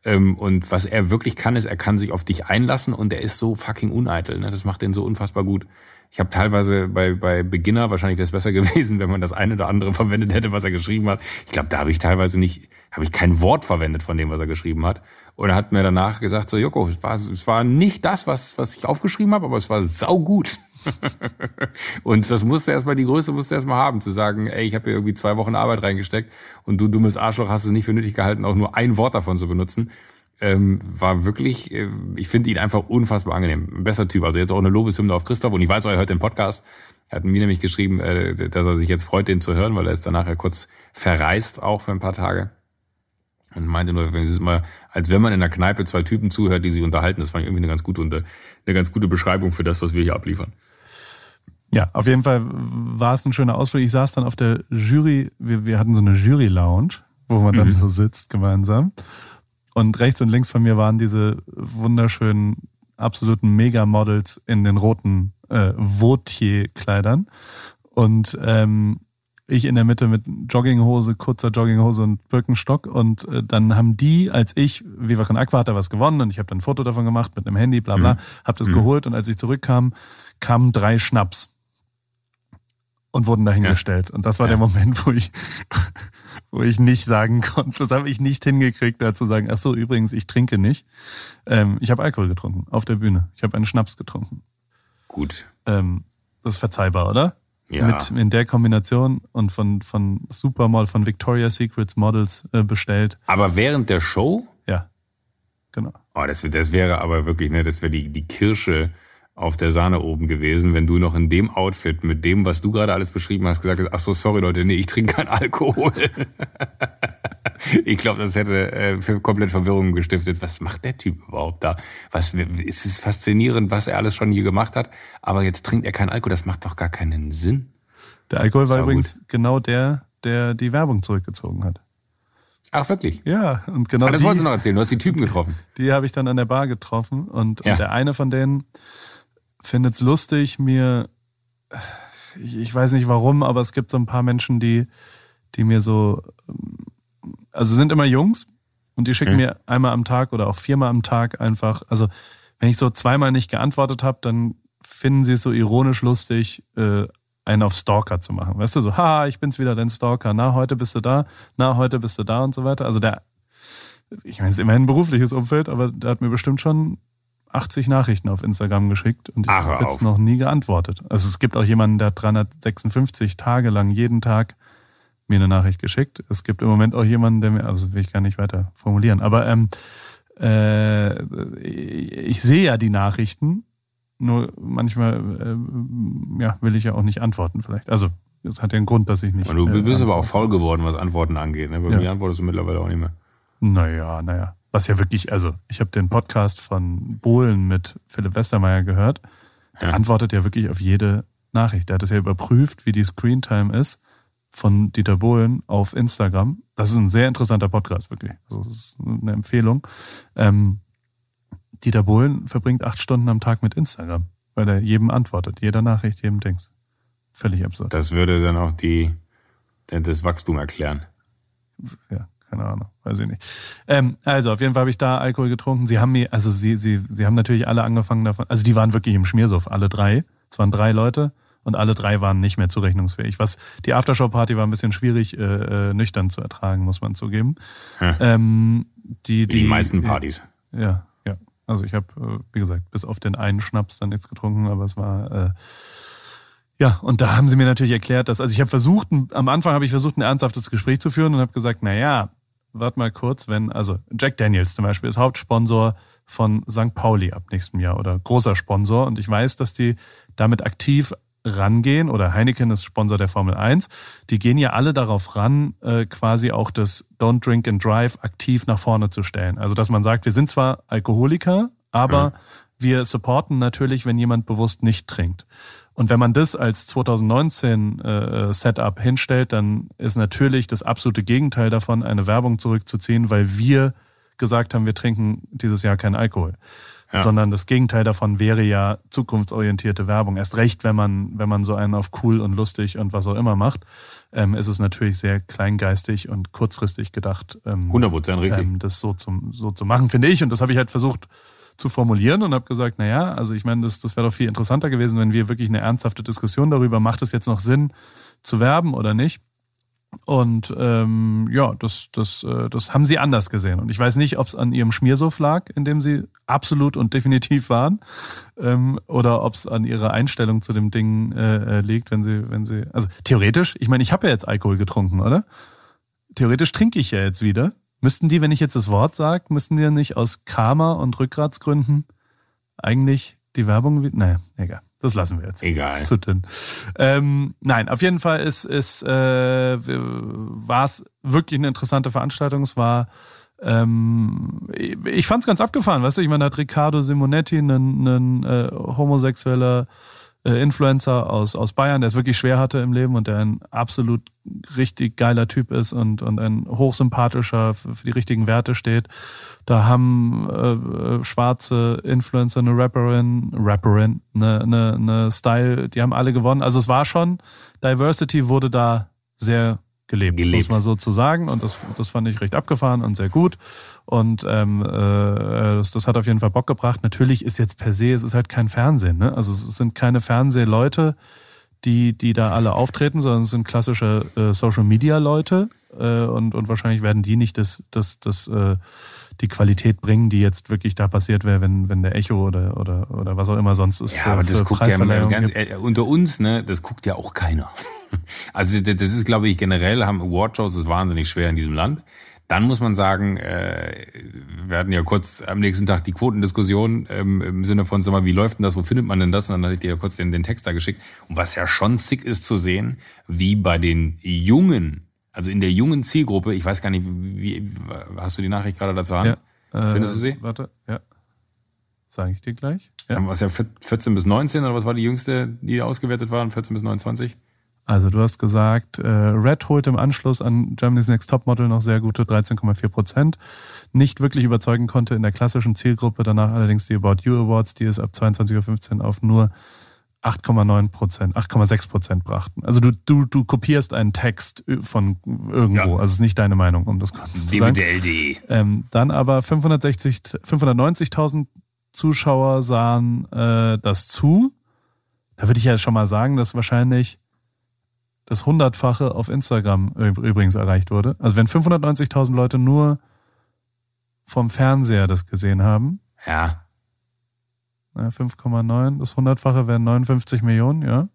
Ähm, und was er wirklich kann, ist, er kann sich auf dich einlassen und er ist so fucking uneitel. Ne? Das macht den so unfassbar gut. Ich habe teilweise bei, bei Beginner, wahrscheinlich wäre es besser gewesen, wenn man das eine oder andere verwendet hätte, was er geschrieben hat. Ich glaube, da habe ich teilweise nicht, habe ich kein Wort verwendet von dem, was er geschrieben hat. Und er hat mir danach gesagt, so Joko, es war, es war nicht das, was, was ich aufgeschrieben habe, aber es war saugut. und das musste erstmal, die Größe musste erstmal haben, zu sagen, ey, ich habe hier irgendwie zwei Wochen Arbeit reingesteckt und du dummes Arschloch hast es nicht für nötig gehalten, auch nur ein Wort davon zu benutzen. ähm, war wirklich, äh, ich finde ihn einfach unfassbar angenehm. Ein besser Typ. Also jetzt auch eine Lobeshymne auf Christoph und ich weiß, er hört den Podcast. Er hat mir nämlich geschrieben, äh, dass er sich jetzt freut, den zu hören, weil er ist danach ja kurz verreist auch für ein paar Tage. Und meinte nur, wenn es mal, als wenn man in der Kneipe zwei Typen zuhört, die sich unterhalten. Das fand ich irgendwie eine ganz gute, eine ganz gute Beschreibung für das, was wir hier abliefern. Ja, auf jeden Fall war es ein schöner Ausflug. Ich saß dann auf der Jury, wir, wir hatten so eine Jury-Lounge, wo man dann mhm. so sitzt gemeinsam. Und rechts und links von mir waren diese wunderschönen, absoluten Megamodels in den roten äh, Vautier-Kleidern. Und ähm, ich in der Mitte mit Jogginghose, kurzer Jogginghose und Birkenstock. Und äh, dann haben die, als ich, Viva Con Aqua hat da was gewonnen und ich habe dann ein Foto davon gemacht mit einem Handy, bla bla, mhm. habe das mhm. geholt und als ich zurückkam, kamen drei Schnaps und wurden dahingestellt. Ja. Und das war ja. der Moment, wo ich, wo ich nicht sagen konnte, das habe ich nicht hingekriegt, da zu sagen, ach so, übrigens, ich trinke nicht. Ähm, ich habe Alkohol getrunken auf der Bühne. Ich habe einen Schnaps getrunken. Gut. Ähm, das ist verzeihbar, oder? Ja. Mit in der Kombination und von von Supermall von Victoria's Secrets Models äh, bestellt. Aber während der Show? Ja. Genau. Oh, das, das wäre aber wirklich, ne, das wäre die die Kirsche auf der Sahne oben gewesen, wenn du noch in dem Outfit mit dem, was du gerade alles beschrieben hast, gesagt hast, ach so, sorry Leute, nee, ich trinke keinen Alkohol. ich glaube, das hätte äh, für komplett Verwirrung gestiftet. Was macht der Typ überhaupt da? Was ist es faszinierend, was er alles schon hier gemacht hat, aber jetzt trinkt er keinen Alkohol, das macht doch gar keinen Sinn. Der Alkohol war übrigens gut. genau der, der die Werbung zurückgezogen hat. Ach, wirklich? Ja, und genau. Ah, das die, wolltest du noch erzählen, du hast die Typen getroffen. Die habe ich dann an der Bar getroffen und, ja. und der eine von denen, finde es lustig, mir, ich, ich, weiß nicht warum, aber es gibt so ein paar Menschen, die, die mir so, also sind immer Jungs und die schicken mhm. mir einmal am Tag oder auch viermal am Tag einfach, also wenn ich so zweimal nicht geantwortet habe, dann finden sie es so ironisch lustig, äh, einen auf Stalker zu machen. Weißt du, so, ha, ich bin's wieder, dein Stalker. Na, heute bist du da. Na, heute bist du da und so weiter. Also der, ich meine, es ist immerhin ein berufliches Umfeld, aber der hat mir bestimmt schon 80 Nachrichten auf Instagram geschickt und ich habe jetzt noch nie geantwortet. Also es gibt auch jemanden, der hat 356 Tage lang jeden Tag mir eine Nachricht geschickt. Es gibt im Moment auch jemanden, der mir, also will ich gar nicht weiter formulieren, aber ähm, äh, ich sehe ja die Nachrichten, nur manchmal äh, ja, will ich ja auch nicht antworten vielleicht. Also es hat ja einen Grund, dass ich nicht. Und du bist äh, bist aber auch faul geworden, was Antworten angeht. Ne? Bei ja. mir antwortest du mittlerweile auch nicht mehr. Naja, naja. Was ja wirklich, also ich habe den Podcast von Bohlen mit Philipp Westermeier gehört. Der ja. antwortet ja wirklich auf jede Nachricht. Der hat es ja überprüft, wie die Screentime ist von Dieter Bohlen auf Instagram. Das ist ein sehr interessanter Podcast, wirklich. Also das ist eine Empfehlung. Ähm, Dieter Bohlen verbringt acht Stunden am Tag mit Instagram, weil er jedem antwortet, jeder Nachricht, jedem Dings. Völlig absurd. Das würde dann auch die, das Wachstum erklären. Ja, keine Ahnung, weiß ich nicht. Ähm, also auf jeden Fall habe ich da Alkohol getrunken. Sie haben mir, also sie, sie, sie haben natürlich alle angefangen davon, also die waren wirklich im Schmiersuff, alle drei. Es waren drei Leute und alle drei waren nicht mehr zurechnungsfähig. Was die Aftershow-Party war ein bisschen schwierig, äh, äh nüchtern zu ertragen, muss man zugeben. Ja. Ähm, die, die, die meisten Partys. Ja, ja. Also ich habe, äh, wie gesagt, bis auf den einen Schnaps dann nichts getrunken, aber es war äh, ja, und da haben sie mir natürlich erklärt, dass, also ich habe versucht, am Anfang habe ich versucht, ein ernsthaftes Gespräch zu führen und habe gesagt, na ja, warte mal kurz, wenn, also Jack Daniels zum Beispiel ist Hauptsponsor von St. Pauli ab nächstem Jahr oder großer Sponsor und ich weiß, dass die damit aktiv rangehen oder Heineken ist Sponsor der Formel 1. Die gehen ja alle darauf ran, äh, quasi auch das Don't Drink and Drive aktiv nach vorne zu stellen. Also dass man sagt, wir sind zwar Alkoholiker, aber mhm. Wir supporten natürlich, wenn jemand bewusst nicht trinkt. Und wenn man das als 2019 äh, Setup hinstellt, dann ist natürlich das absolute Gegenteil davon, eine Werbung zurückzuziehen, weil wir gesagt haben, wir trinken dieses Jahr keinen Alkohol. Ja. Sondern das Gegenteil davon wäre ja zukunftsorientierte Werbung. Erst recht, wenn man, wenn man so einen auf cool und lustig und was auch immer macht, ähm, ist es natürlich sehr kleingeistig und kurzfristig gedacht. Ähm, 100% richtig. Ähm, das so, zum, so zu machen, finde ich. Und das habe ich halt versucht, zu formulieren und habe gesagt, na ja, also ich meine, das, das wäre doch viel interessanter gewesen, wenn wir wirklich eine ernsthafte Diskussion darüber, macht es jetzt noch Sinn zu werben oder nicht? Und ähm, ja, das, das, äh, das haben sie anders gesehen. Und ich weiß nicht, ob es an ihrem Schmiersuff lag, in dem sie absolut und definitiv waren, ähm, oder ob es an ihrer Einstellung zu dem Ding äh, äh, liegt, wenn sie, wenn sie. Also theoretisch, ich meine, ich habe ja jetzt Alkohol getrunken, oder? Theoretisch trinke ich ja jetzt wieder Müssten die, wenn ich jetzt das Wort sage, müssten die ja nicht aus Karma und Rückgratsgründen eigentlich die Werbung, naja, egal. Das lassen wir jetzt. Egal. Das ist zu dünn. Ähm, nein, auf jeden Fall ist, ist äh, war es wirklich eine interessante Veranstaltung. Es war ähm, ich fand es ganz abgefahren, weißt du, ich meine, da hat Riccardo Simonetti, ein, ein äh, homosexueller äh, Influencer aus, aus Bayern, der es wirklich schwer hatte im Leben und der ein absolut richtig geiler Typ ist und, und ein hochsympathischer für, die richtigen Werte steht. Da haben äh, äh, schwarze Influencer, eine Rapperin, Rapperin, eine, eine, eine Style, die haben alle gewonnen. Also es war schon, Diversity wurde da sehr gelebt, gelebt. muss man so zu sagen. Und das, das fand ich recht abgefahren und sehr gut. Und ähm, äh, das, das hat auf jeden Fall Bock gebracht. Natürlich ist jetzt per se, es ist halt kein Fernsehen. Ne? Also es sind keine Fernsehleute, die, die da alle auftreten, sondern es sind klassische äh, Social-Media-Leute. Äh, und, und wahrscheinlich werden die nicht das, das, das äh, die Qualität bringen, die jetzt wirklich da passiert wäre, wenn, wenn der Echo oder, oder, oder was auch immer sonst ist. Ja, für, aber das guckt ja ganz, äh, unter uns, ne, das guckt ja auch keiner. Also das ist, glaube ich, generell haben Awardshows ist wahnsinnig schwer in diesem Land. Dann muss man sagen, äh, wir hatten ja kurz am nächsten Tag die Quotendiskussion ähm, im Sinne von, sag mal, wie läuft denn das, wo findet man denn das? Und dann hatte ich dir ja kurz den, den Text da geschickt. Und was ja schon sick ist zu sehen, wie bei den jungen also in der jungen Zielgruppe, ich weiß gar nicht, wie, hast du die Nachricht gerade dazu an? Ja, Findest du sie? Äh, warte, ja. Sage ich dir gleich. Ja. Was ja 14 bis 19 oder was war die jüngste, die ausgewertet waren? 14 bis 29? Also du hast gesagt, äh, Red holt im Anschluss an Germany's Next Topmodel noch sehr gute 13,4 Prozent. Nicht wirklich überzeugen konnte in der klassischen Zielgruppe, danach allerdings die About You Awards, die es ab 22.15 Uhr auf nur 8,9 Prozent, 8,6 Prozent brachten. Also du, du, du kopierst einen Text von irgendwo, ja. also es ist nicht deine Meinung, um das kurz zu sagen. Ähm, dann aber 560, 590.000 Zuschauer sahen äh, das zu. Da würde ich ja schon mal sagen, dass wahrscheinlich das Hundertfache auf Instagram übrigens erreicht wurde. Also wenn 590.000 Leute nur vom Fernseher das gesehen haben. Ja 5,9, das hundertfache wären 59 Millionen, ja.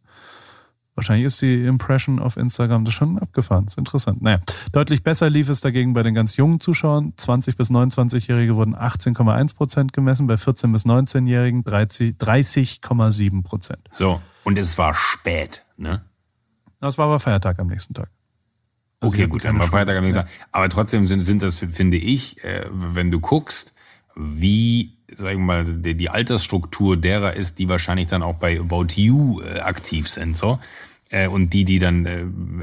Wahrscheinlich ist die Impression auf Instagram das schon abgefahren. Das ist interessant. Naja, deutlich besser lief es dagegen bei den ganz jungen Zuschauern. 20 bis 29-Jährige wurden 18,1 Prozent gemessen, bei 14 bis 19-Jährigen 30,7 Prozent. So, und es war spät, ne? Das war aber Feiertag am nächsten Tag. Also okay, gut, dann war Feiertag am nächsten Tag. Aber trotzdem sind, sind das, finde ich, äh, wenn du guckst, wie sagen wir mal, die, die Altersstruktur derer ist, die wahrscheinlich dann auch bei About You äh, aktiv sind, so. Äh, und die, die dann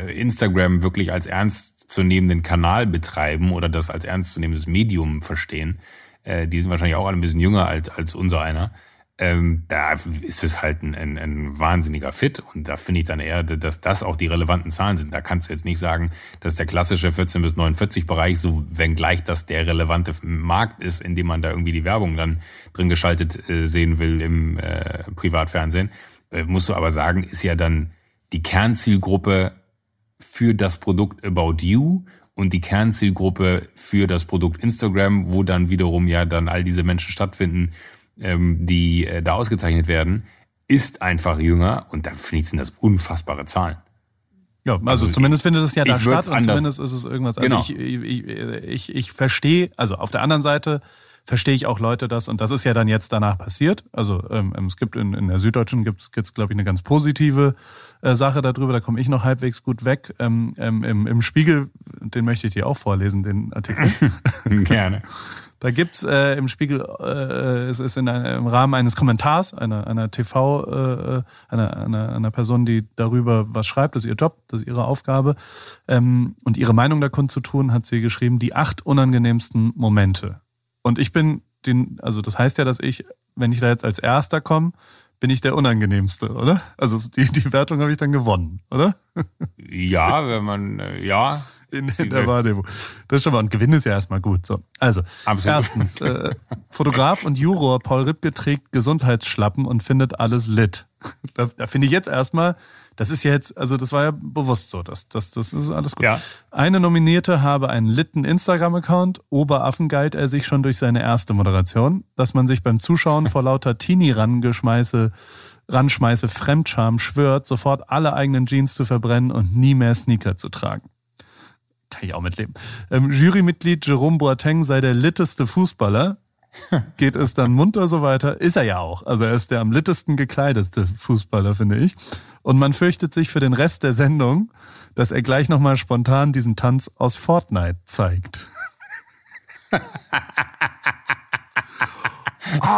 Instagram wirklich als ernstzunehmenden Kanal betreiben oder das als ernstzunehmendes Medium verstehen, die sind wahrscheinlich auch alle ein bisschen jünger als, als unser einer ähm, da ist es halt ein, ein, ein wahnsinniger Fit und da finde ich dann eher, dass das auch die relevanten Zahlen sind. Da kannst du jetzt nicht sagen, dass der klassische 14 bis 49 Bereich, so wenngleich das der relevante Markt ist, in dem man da irgendwie die Werbung dann drin geschaltet äh, sehen will im äh, Privatfernsehen, äh, musst du aber sagen, ist ja dann die Kernzielgruppe für das Produkt About You und die Kernzielgruppe für das Produkt Instagram, wo dann wiederum ja dann all diese Menschen stattfinden, ähm, die äh, da ausgezeichnet werden, ist einfach jünger und da finde ich sind das unfassbare Zahlen. Ja, also, also zumindest ich, findet es ja da statt und zumindest ist es irgendwas. Also genau. ich, ich, ich, ich verstehe, also auf der anderen Seite verstehe ich auch Leute das und das ist ja dann jetzt danach passiert. Also ähm, es gibt in, in der Süddeutschen gibt es, glaube ich, eine ganz positive äh, Sache darüber, da komme ich noch halbwegs gut weg. Ähm, ähm, im, Im Spiegel, den möchte ich dir auch vorlesen, den Artikel. Gerne. Da gibt's äh, im Spiegel, äh, es ist in im Rahmen eines Kommentars einer, einer TV, äh, einer, einer, einer Person, die darüber was schreibt, das ist ihr Job, das ist ihre Aufgabe, ähm, und ihre Meinung da kundzutun, hat sie geschrieben, die acht unangenehmsten Momente. Und ich bin den, also das heißt ja, dass ich, wenn ich da jetzt als Erster komme, bin ich der Unangenehmste, oder? Also die, die Wertung habe ich dann gewonnen, oder? Ja, wenn man, äh, ja. In, in der Wahrnehmung. Das ist schon mal, und Gewinn ist ja erstmal gut. So. Also, Absolut. erstens, äh, Fotograf und Juror Paul Ripke trägt Gesundheitsschlappen und findet alles lit. Da, da finde ich jetzt erstmal, das ist jetzt, also das war ja bewusst so, das, das, das ist alles gut. Ja. Eine Nominierte habe einen litten Instagram-Account. Oberaffen galt er sich schon durch seine erste Moderation, dass man sich beim Zuschauen vor lauter Teenie-Rangeschmeiße Ranschmeiße Fremdscham schwört, sofort alle eigenen Jeans zu verbrennen und nie mehr Sneaker zu tragen. kann ich auch mitleben. Ähm, Jurymitglied Jerome Boateng sei der litteste Fußballer. Geht es dann munter so weiter? Ist er ja auch. Also er ist der am littesten gekleidete Fußballer, finde ich. Und man fürchtet sich für den Rest der Sendung, dass er gleich nochmal spontan diesen Tanz aus Fortnite zeigt. Oh,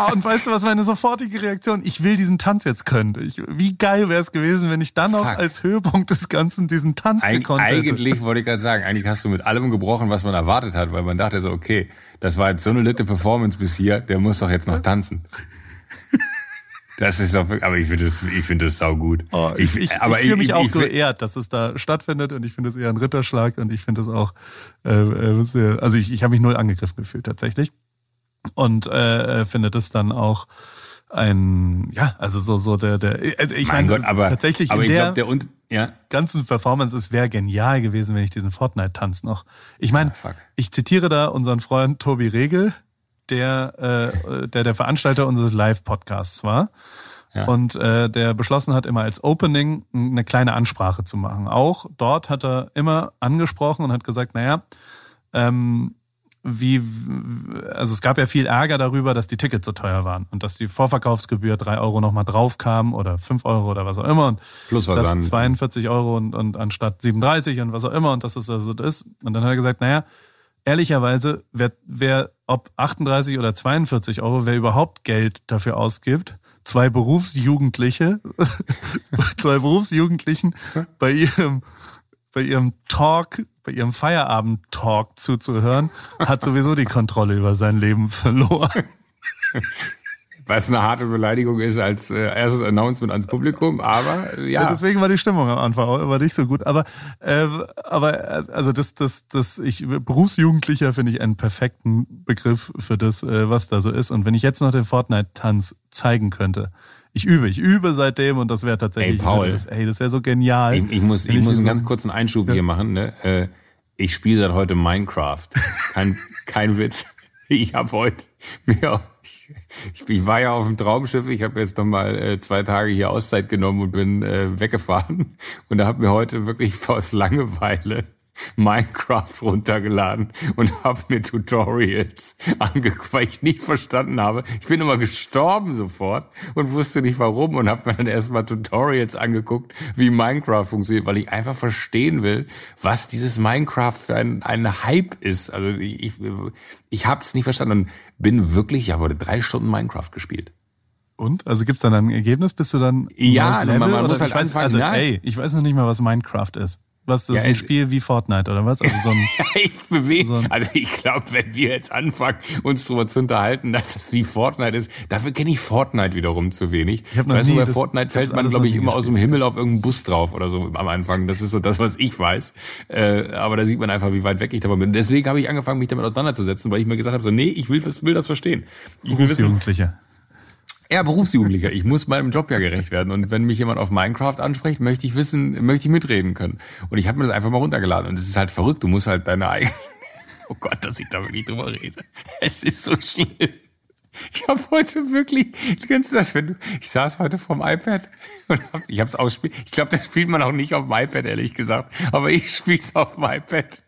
und weißt du, was meine sofortige Reaktion? Ich will diesen Tanz jetzt können. Ich, wie geil wäre es gewesen, wenn ich dann noch Fuck. als Höhepunkt des Ganzen diesen Tanz Eig gekonnt hätte. eigentlich wollte ich gerade sagen, eigentlich hast du mit allem gebrochen, was man erwartet hat, weil man dachte so, okay, das war jetzt so eine litte Performance bis hier, der muss doch jetzt noch tanzen. Das ist doch, aber ich finde das, ich finde das sau gut. Oh, ich ich, aber ich fühle mich auch ich, geehrt, dass es da stattfindet und ich finde es eher ein Ritterschlag und ich finde es auch, äh, äh, sehr, also ich, ich habe mich null angegriffen gefühlt tatsächlich und äh, äh, finde das dann auch ein, ja, also so so der der, also ich mein meine Gott, aber tatsächlich aber in ich der, glaube, der und ja, ganzen Performance, es wäre genial gewesen, wenn ich diesen Fortnite-Tanz noch. Ich meine, fuck. ich zitiere da unseren Freund Tobi Regel, der, äh, der der Veranstalter unseres Live-Podcasts war. Ja. Und äh, der beschlossen hat, immer als Opening eine kleine Ansprache zu machen. Auch dort hat er immer angesprochen und hat gesagt, naja, ähm, wie, also es gab ja viel Ärger darüber, dass die Tickets so teuer waren und dass die Vorverkaufsgebühr drei Euro nochmal drauf kam oder fünf Euro oder was auch immer. Und plus das Versand. 42 Euro und, und anstatt 37 und was auch immer und dass es also das ist. Und dann hat er gesagt, naja, ehrlicherweise, wer, wer ob 38 oder 42 Euro, wer überhaupt Geld dafür ausgibt, zwei Berufsjugendliche, zwei Berufsjugendlichen bei ihrem, bei ihrem Talk, bei ihrem Feierabend-Talk zuzuhören, hat sowieso die Kontrolle über sein Leben verloren. Was eine harte Beleidigung ist als äh, erstes Announcement ans Publikum, aber Ja. ja. deswegen war die Stimmung am Anfang auch immer nicht so gut. Aber, äh, aber äh, also das, das, das, ich Berufsjugendlicher finde ich einen perfekten Begriff für das, äh, was da so ist. Und wenn ich jetzt noch den Fortnite-Tanz zeigen könnte, ich übe, ich übe seitdem und das wäre tatsächlich, Ey, Paul. das, ey, das wäre so genial. Ich, ich muss, Wenn ich muss einen so ganz kurzen Einschub hier machen. Ne? Äh, Ich spiele seit heute Minecraft. Kein, kein Witz. Ich habe heute mir, ich, war ja auf dem Traumschiff. Ich habe jetzt noch mal äh, zwei Tage hier Auszeit genommen und bin äh, weggefahren. Und da habe mir heute wirklich aus Langeweile Minecraft runtergeladen und habe mir Tutorials angeguckt, weil ich nicht verstanden habe. Ich bin immer gestorben sofort und wusste nicht warum und habe mir dann erstmal Tutorials angeguckt, wie Minecraft funktioniert, weil ich einfach verstehen will, was dieses Minecraft für ein, ein Hype ist. Also ich, ich, habe es nicht verstanden und bin wirklich, ich habe heute drei Stunden Minecraft gespielt. Und? Also gibt's dann ein Ergebnis? Bist du dann Ja, also man- man Oder muss halt ich weiß, anfangen, Also, nein. ey, ich weiß noch nicht mal, was Minecraft ist. Was das Ja, ist ein Spiel wie Fortnite oder was? Also so ein ich bewege, So also ich glaube, wenn wir jetzt anfangen, uns darüber zu unterhalten, dass das wie Fortnite ist, dafür kenne ich Fortnite wiederum zu wenig. Ich weißt du, nie bei das- Fortnite fällt man, glaube ich, immer aus dem. Himmel auf irgendeinen Bus drauf oder so am Anfang. Das ist so das, was ich weiß. Äh, aber da sieht man einfach, wie weit weg ich davon bin. Deswegen habe ich angefangen, mich damit auseinanderzusetzen, weil ich mir gesagt habe, so, nee, ich will das, will das verstehen. Ich will wissen, Berufsjugendlicher. Ja, Berufsjugendlicher. Ich muss meinem Job ja gerecht werden. Und wenn mich jemand auf Minecraft anspricht, möchte ich wissen, möchte ich mitreden können. Und ich habe mir das einfach mal runtergeladen. Und es ist halt verrückt. Du musst halt deine eigene. Oh Gott, dass ich da wirklich drüber rede. Es ist so schlimm. Ich habe heute wirklich, kennst du das, wenn du, ich saß heute vorm iPad und hab, ich habe es ausspielt. Ich glaube, das spielt man auch nicht auf dem iPad, ehrlich gesagt. Aber ich spiel's auf dem iPad.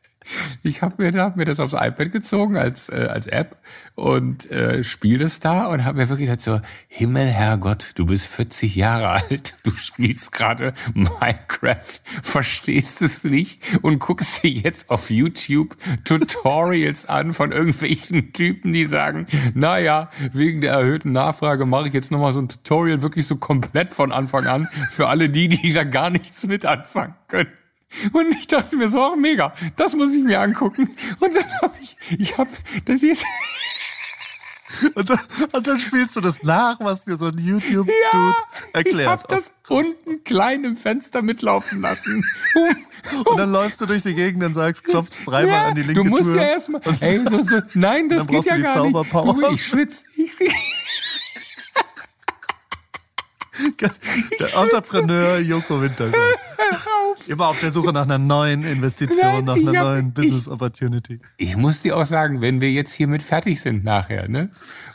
Ich habe mir, hab mir das aufs iPad gezogen als, äh, als App und äh, spiele das da und habe mir wirklich gesagt so, Himmel, Herrgott, du bist 40 Jahre alt, du spielst gerade Minecraft, verstehst es nicht und guckst dir jetzt auf YouTube Tutorials an von irgendwelchen Typen, die sagen, naja, wegen der erhöhten Nachfrage mache ich jetzt nochmal so ein Tutorial wirklich so komplett von Anfang an für alle die, die da gar nichts mit anfangen können. Und ich dachte mir so, ach mega, das muss ich mir angucken. Und dann habe ich, ich habe das jetzt, Und dann, und dann spielst du das nach, was dir so ein YouTube-Dude ja, erklärt. ich habe das unten klein im Fenster mitlaufen lassen. Und dann läufst du durch die Gegend und sagst, klopfst dreimal Ja, an die linke du musst Tür. ja erstmal, ey, so, so, nein, das geht ja du gar nicht. Ich schwitz. Ich, Der Entrepreneur Joko Winter. glaubst. Immer auf der Suche nach einer neuen Investition, Nein, nach ich einer hab- neuen ich- Business Opportunity. Ich muss dir auch sagen, wenn wir jetzt hiermit fertig sind nachher, ne,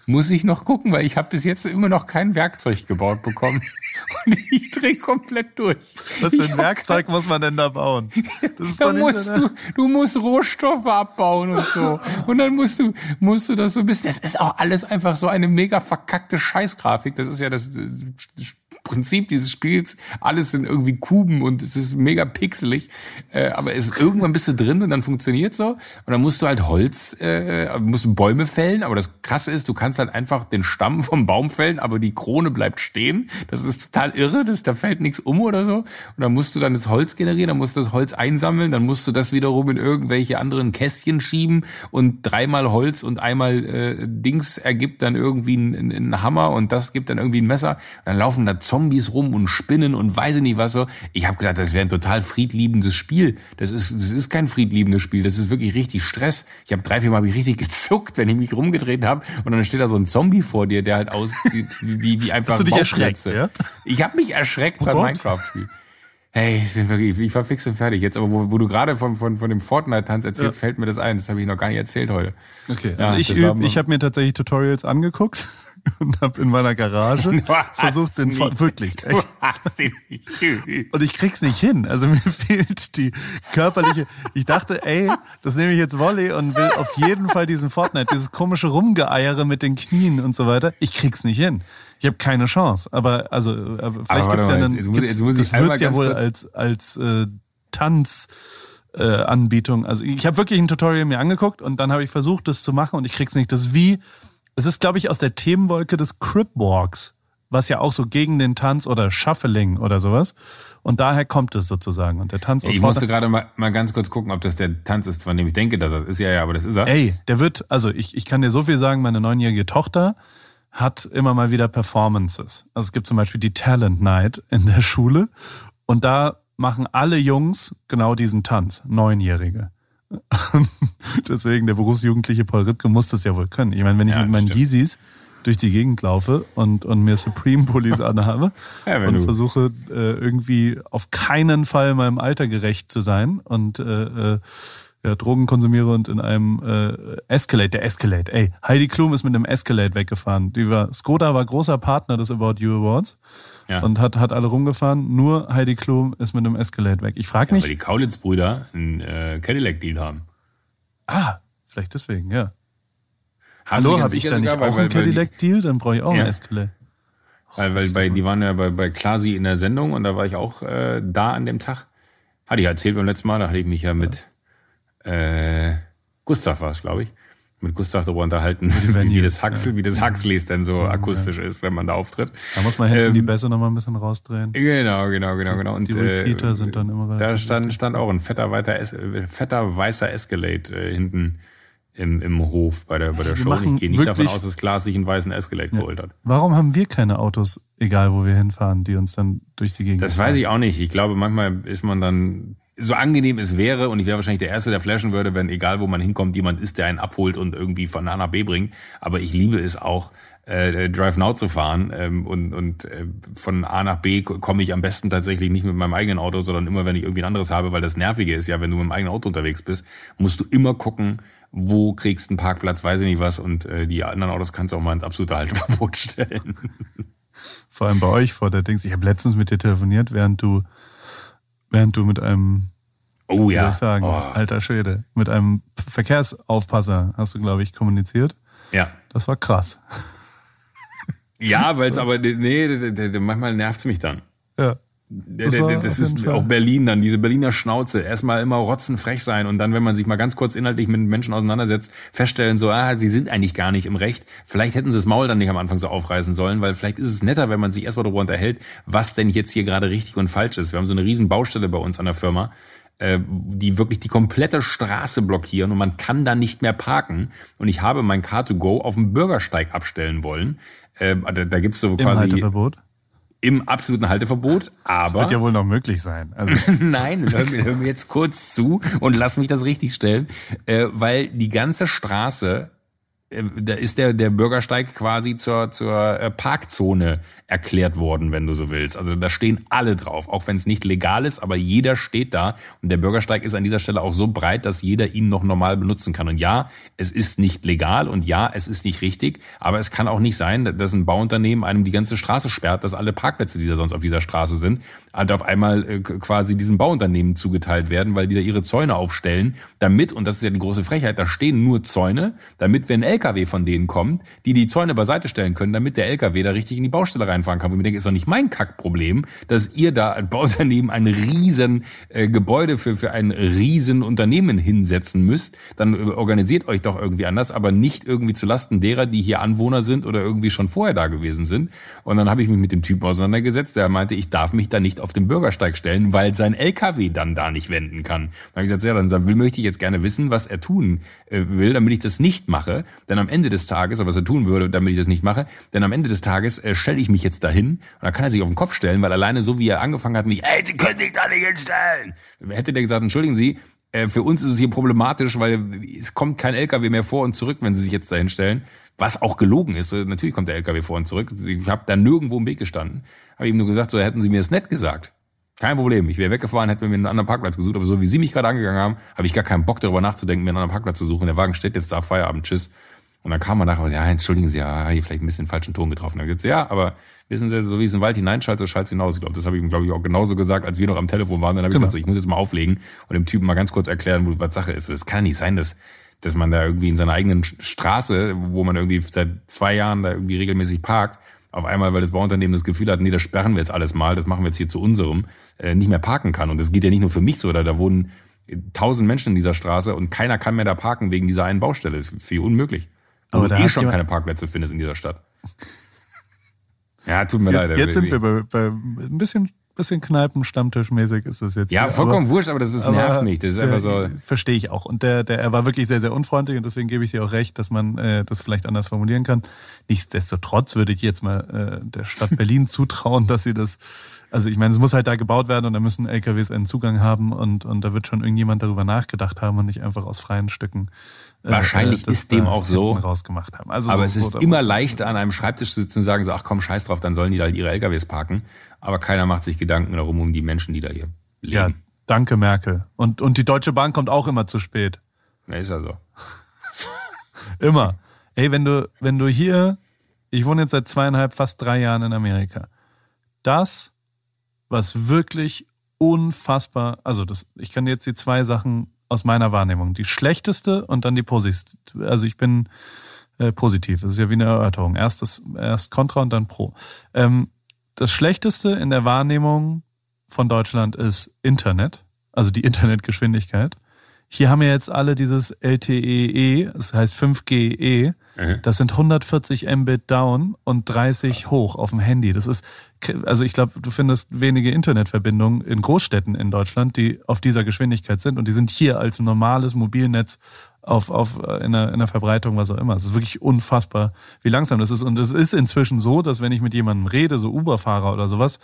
muss ich noch gucken, weil ich habe bis jetzt immer noch kein Werkzeug gebaut bekommen. Und ich dreh komplett durch. Was für ein Werkzeug muss man denn da bauen? Das ist Da doch musst so du, du musst Rohstoffe abbauen und so. Und dann musst du, musst du das so ein bisschen, das ist auch alles einfach so eine mega verkackte Scheißgrafik. Das ist ja das, das Prinzip dieses Spiels. Alles sind irgendwie Kuben und es ist mega pixelig. Äh, aber es, irgendwann bist du drin und dann funktioniert so. Und dann musst du halt Holz, äh, musst du Bäume fällen. Aber das Krasse ist, du kannst halt einfach den Stamm vom Baum fällen, aber die Krone bleibt stehen. Das ist total irre. Das, da fällt nichts um oder so. Und dann musst du dann das Holz generieren, dann musst du das Holz einsammeln, dann musst du das wiederum in irgendwelche anderen Kästchen schieben und dreimal Holz und einmal äh, Dings ergibt dann irgendwie einen ein Hammer und das gibt dann irgendwie ein Messer. Dann laufen da Zombies rum und Spinnen und weiß ich nicht was so. Ich habe gedacht, das wäre ein total friedliebendes Spiel. Das ist, das ist kein friedliebendes Spiel, das ist wirklich richtig Stress. Ich habe drei, vier Mal hab ich richtig gezuckt, wenn ich mich rumgedreht habe und dann steht da so ein Zombie vor dir, der halt aussieht wie, wie einfach Hast du dich erschreckt, ja? Ich habe mich erschreckt beim Gott. Minecraft-Spiel. Hey, ich bin wirklich, ich war fix und fertig jetzt. Aber wo, wo du gerade von, von, von dem Fortnite-Tanz erzählst, fällt mir das ein. Das habe ich noch gar nicht erzählt heute. Okay, Ja, also ich, üb, mal- ich habe mir tatsächlich Tutorials angeguckt und habe in meiner Garage versucht, den nicht. wirklich. Und ich krieg's nicht hin. Also mir fehlt die körperliche. Ich dachte, ey, das nehme ich jetzt Volley und will auf jeden Fall diesen Fortnite, dieses komische Rumgeeiere mit den Knien und so weiter. Ich krieg's nicht hin. Ich habe keine Chance. Aber also, aber vielleicht warte gibt's ja dann, jetzt- jetzt jetzt muss ich das wird's ja wohl als als äh, Tanz äh, Anbietung. Also ich habe wirklich ein Tutorial mir angeguckt und dann habe ich versucht, das zu machen und ich krieg's nicht. Das wie, es ist, glaube ich, aus der Themenwolke des Cripwalks, was ja auch so gegen den Tanz oder Shuffling oder sowas. Und daher kommt es sozusagen. Und der Tanz aus Ich musste gerade mal, mal ganz kurz gucken, ob das der Tanz ist, von dem ich denke, dass das ist. Ja, ja, aber das ist er. Ey, der wird, also ich, ich kann dir so viel sagen, meine neunjährige Tochter hat immer mal wieder Performances. Also es gibt zum Beispiel die Talent Night in der Schule und da machen alle Jungs genau diesen Tanz, Neunjährige. Deswegen, der berufsjugendliche Paul Ripke muss das ja wohl können. Ich meine, wenn ich Ja, mit meinen stimmt. Yeezys durch die Gegend laufe und, und mir Supreme-Pullis anhabe Ja, und du- versuche äh, irgendwie auf keinen Fall meinem Alter gerecht zu sein und äh, äh, ja, Drogen konsumiere und in einem äh, Escalade, der Escalade, ey, Heidi Klum ist mit einem Escalade weggefahren. Die war, Skoda war großer Partner des About You Awards Ja. und hat, hat alle rumgefahren. Nur Heidi Klum ist mit einem Escalade weg. Ich frage Ja, mich, weil die Kaulitz-Brüder einen äh, Cadillac-Deal haben. ah, vielleicht deswegen, ja. Haben Hallo, habe ich da nicht sogar, auch weil- einen Cadillac-Deal? Dann brauche ich auch Ja. einen Escalade. Weil, weil bei, die waren ja bei, bei Klasi in der Sendung und da war ich auch äh, da an dem Tag. Hatte ich erzählt beim letzten Mal, da hatte ich mich ja mit äh, Gustav war es, glaube ich, mit Gustav darüber unterhalten, wie, das Huxley, wie das Huxleys denn so akustisch ist, wenn man da auftritt. Da muss man hinten die Ähm, Bässe noch mal ein bisschen rausdrehen. Genau, genau, genau, genau. Und Die Repeater sind dann immer Da stand, stand auch ein fetter, weiter, äh, fetter weißer Escalade äh, hinten im, im Hof bei der, bei der Die Show. Ich gehe nicht davon aus, dass Klaas sich einen weißen Escalade geholt hat. Warum haben wir keine Autos, egal wo wir hinfahren, die uns dann durch die Gegend Das weiß ich auch nicht. Ich glaube, manchmal ist man dann so angenehm es wäre und ich wäre wahrscheinlich der Erste, der flashen würde, wenn egal wo man hinkommt, jemand ist, der einen abholt und irgendwie von A nach B bringt. Aber ich liebe es auch, äh, Drive Now zu fahren ähm, und, und äh, von A nach B ko- komme ich am besten tatsächlich nicht mit meinem eigenen Auto, sondern immer, wenn ich irgendwie ein anderes habe, weil das Nervige ist ja, wenn du mit dem eigenen Auto unterwegs bist, musst du immer gucken, wo kriegst du einen Parkplatz, weiß ich nicht was und äh, die anderen Autos kannst du auch mal ins absolute Halteverbot stellen. Vor allem bei euch vor der Dings. Ich habe letztens mit dir telefoniert, während du, während du mit einem, Oh ja. ich sagen, Oh, alter Schwede, mit einem Verkehrsaufpasser hast du, glaube ich, kommuniziert. ja. Das war krass. Ja, weil es aber, nee, manchmal nervt's mich dann. Ja. Das, Das ist auch Berlin dann, diese Berliner Schnauze. Erstmal immer rotzenfrech sein und dann, wenn man sich mal ganz kurz inhaltlich mit Menschen auseinandersetzt, feststellen so, ah, sie sind eigentlich gar nicht im Recht. Vielleicht hätten sie das Maul dann nicht am Anfang so aufreißen sollen, weil vielleicht ist es netter, wenn man sich erstmal darüber unterhält, was denn jetzt hier gerade richtig und falsch ist. Wir haben so eine riesen Baustelle bei uns an der Firma, äh, die wirklich die komplette Straße blockieren und man kann da nicht mehr parken. Und ich habe mein Car2Go auf dem Bürgersteig abstellen wollen. Äh, da, da gibt's so Im quasi Halteverbot. Im absoluten Halteverbot, aber Wird ja wohl noch möglich sein. Also, Nein, hör mir, hör mir jetzt kurz zu und lass mich das richtig stellen, äh, weil die ganze Straße da ist der, der Bürgersteig quasi zur, zur äh, Parkzone erklärt worden, wenn du so willst. Also da stehen alle drauf, auch wenn es nicht legal ist, aber jeder steht da und der Bürgersteig ist an dieser Stelle auch so breit, dass jeder ihn noch normal benutzen kann. Und ja, es ist nicht legal und ja, es ist nicht richtig, aber es kann auch nicht sein, dass ein Bauunternehmen einem die ganze Straße sperrt, dass alle Parkplätze, die da sonst auf dieser Straße sind, halt auf einmal äh, quasi diesem Bauunternehmen zugeteilt werden, weil die da ihre Zäune aufstellen, damit, und das ist ja die große Frechheit, da stehen nur Zäune, damit wenn LKW von denen kommt, die die Zäune beiseite stellen können, damit der LKW da richtig in die Baustelle reinfahren kann. Und ich denke, ist doch nicht mein Kackproblem, dass ihr da als Bauunternehmen ein riesen äh, Gebäude für, für ein riesen Unternehmen hinsetzen müsst. Dann äh, organisiert euch doch irgendwie anders, aber nicht irgendwie zu Lasten derer, die hier Anwohner sind oder irgendwie schon vorher da gewesen sind. Und dann habe ich mich mit dem Typen auseinandergesetzt, der meinte, ich darf mich da nicht auf den Bürgersteig stellen, weil sein LKW dann da nicht wenden kann. Dann habe ich gesagt, ja, dann will, möchte ich jetzt gerne wissen, was er tun äh, will, damit ich das nicht mache. Denn am Ende des Tages, was er tun würde, damit ich das nicht mache, denn am Ende des Tages äh, stelle ich mich jetzt dahin und dann kann er sich auf den Kopf stellen, weil alleine so wie er angefangen hat, mich, ey, Sie können sich da nicht hinstellen. Hätte der gesagt, entschuldigen Sie, äh, für uns ist es hier problematisch, weil es kommt kein LKW mehr vor und zurück, wenn Sie sich jetzt da hinstellen. Was auch gelogen ist. Natürlich kommt der LKW vor und zurück. Ich habe da nirgendwo im Weg gestanden. Habe ihm nur gesagt, so hätten Sie mir das nett gesagt. Kein Problem. Ich wäre weggefahren, hätte mir einen anderen Parkplatz gesucht. Aber so wie Sie mich gerade angegangen haben, habe ich gar keinen Bock darüber nachzudenken, mir einen anderen Parkplatz zu suchen. Der Wagen steht jetzt da, Feierabend, tschüss. Und dann kam man nachher, ja, entschuldigen Sie, ja, hier vielleicht ein bisschen falschen Ton getroffen. Dann gesagt, ja, aber wissen Sie, so wie es in den Wald hineinschaltet, so schaltet es hinaus. Ich glaube, das habe ich ihm, glaube ich, auch genauso gesagt, als wir noch am Telefon waren. Dann habe ich genau. gesagt, so, ich muss jetzt mal auflegen und dem Typen mal ganz kurz erklären, was Sache ist. Es kann nicht sein, dass dass man da irgendwie in seiner eigenen Straße, wo man irgendwie seit zwei Jahren da irgendwie regelmäßig parkt, auf einmal, weil das Bauunternehmen das Gefühl hat, nee, das sperren wir jetzt alles mal, das machen wir jetzt hier zu unserem, äh, nicht mehr parken kann. Und das geht ja nicht nur für mich so, da, da wohnen tausend Menschen in dieser Straße und keiner kann mehr da parken wegen dieser einen Baustelle. Das ist für unmöglich. Aber du eh schon keine Parkplätze findest in dieser Stadt. Ja, tut mir jetzt, leid. Jetzt sind wir bei, bei ein bisschen bisschen Kneipen-Stammtischmäßig ist das jetzt. Ja, hier. vollkommen aber, wurscht, aber das ist, aber, nervt mich. Das ist einfach so. Verstehe ich auch. Und der, der, er war wirklich sehr, sehr unfreundlich und deswegen gebe ich dir auch recht, dass man äh, das vielleicht anders formulieren kann. Nichtsdestotrotz würde ich jetzt mal äh, der Stadt Berlin zutrauen, dass sie das also ich meine, es muss halt da gebaut werden und da müssen LKWs einen Zugang haben und, und da wird schon irgendjemand darüber nachgedacht haben und nicht einfach aus freien Stücken. Äh, Wahrscheinlich äh, ist dem auch so. Rausgemacht haben. Also aber so, es ist immer leichter, an einem Schreibtisch zu sitzen und sagen so, ach komm, scheiß drauf, dann sollen die da halt ihre LKWs parken, aber keiner macht sich Gedanken darum, um die Menschen, die da hier leben. Ja, danke Merkel. Und, und die Deutsche Bahn kommt auch immer zu spät. Ja, ist ja so. immer. Ey, wenn du, wenn du hier, ich wohne jetzt seit zweieinhalb, fast drei Jahren in Amerika. Das, was wirklich unfassbar, also das, ich kann jetzt die zwei Sachen aus meiner Wahrnehmung, die schlechteste und dann die positivste. Also ich bin äh, positiv. Das ist ja wie eine Erörterung. Erst, das, erst Contra und dann Pro. Ähm, das Schlechteste in der Wahrnehmung von Deutschland ist Internet, also die Internetgeschwindigkeit. Hier haben wir jetzt alle dieses LTE-E, das heißt 5G-E. Mhm. Das sind 140 Mbit down und 30 Krass. hoch auf dem Handy. Das ist, also ich glaube, du findest wenige Internetverbindungen in Großstädten in Deutschland, die auf dieser Geschwindigkeit sind und die sind hier als normales Mobilnetz auf, auf äh, in, einer, in einer Verbreitung, was auch immer. Es ist wirklich unfassbar, wie langsam das ist. Und es ist inzwischen so, dass wenn ich mit jemandem rede, so Uber-Fahrer oder sowas,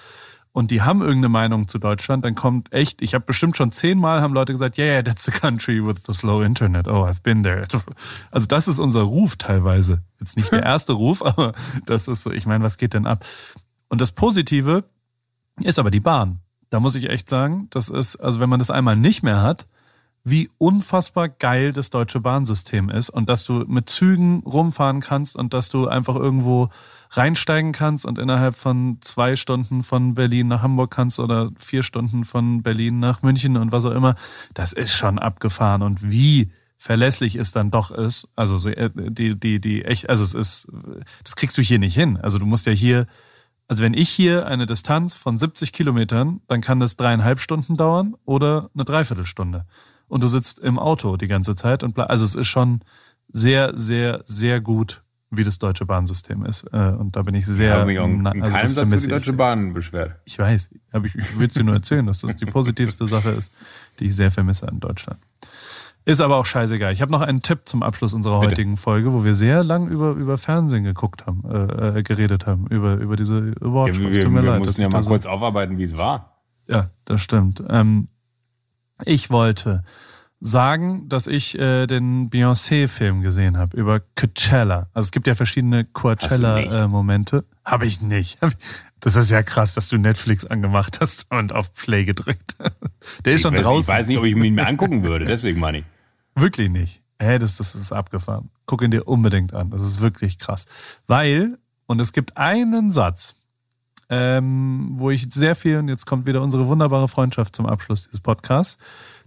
und die haben irgendeine Meinung zu Deutschland, dann kommt echt, ich habe bestimmt schon zehnmal haben Leute gesagt, yeah, yeah, that's the country with the slow internet. Oh, I've been there. Also das ist unser Ruf teilweise. Jetzt nicht der erste Ruf, aber das ist so, ich meine, was geht denn ab? Und das Positive ist aber die Bahn. Da muss ich echt sagen, das ist, also wenn man das einmal nicht mehr hat, wie unfassbar geil das deutsche Bahnsystem ist und dass du mit Zügen rumfahren kannst und dass du einfach irgendwo reinsteigen kannst und innerhalb von zwei Stunden von Berlin nach Hamburg kannst oder vier Stunden von Berlin nach München und was auch immer, das ist schon abgefahren und wie verlässlich es dann doch ist, also so, äh, die, die, die echt, also es ist, das kriegst du hier nicht hin. Also du musst ja hier, also wenn ich hier eine Distanz von 70 Kilometern, dann kann das dreieinhalb Stunden dauern oder eine Dreiviertelstunde und du sitzt im Auto die ganze Zeit und also es ist schon sehr, sehr, sehr gut, wie das deutsche Bahnsystem ist. Äh, und da bin ich sehr. Ich habe mich auch in also keinem Satz die Deutsche Bahn beschwert. Ich weiß, aber ich, ich will dir nur erzählen, dass das die positivste Sache ist, die ich sehr vermisse in Deutschland. Ist aber auch scheißegal. Ich habe noch einen Tipp zum Abschluss unserer Bitte. heutigen Folge, wo wir sehr lang über, über Fernsehen geguckt haben, äh, äh geredet haben, über, über diese Awards. Ja, wir, wir, wir mussten ja mal so kurz aufarbeiten, wie es war. Ja, das stimmt. Ähm, ich wollte sagen, dass ich äh, den Beyoncé-Film gesehen habe über Coachella. Also es gibt ja verschiedene Coachella-Momente. Habe ich nicht. Das ist ja krass, dass du Netflix angemacht hast und auf Play gedrückt. Der ist ich schon weiß, draußen. Ich weiß nicht, ob ich ihn mir angucken würde, deswegen meine ich. Wirklich nicht. Hä, das, das ist abgefahren. Guck ihn dir unbedingt an. Das ist wirklich krass. Weil, und es gibt einen Satz, ähm, wo ich sehr viel, und jetzt kommt wieder unsere wunderbare Freundschaft zum Abschluss dieses Podcasts,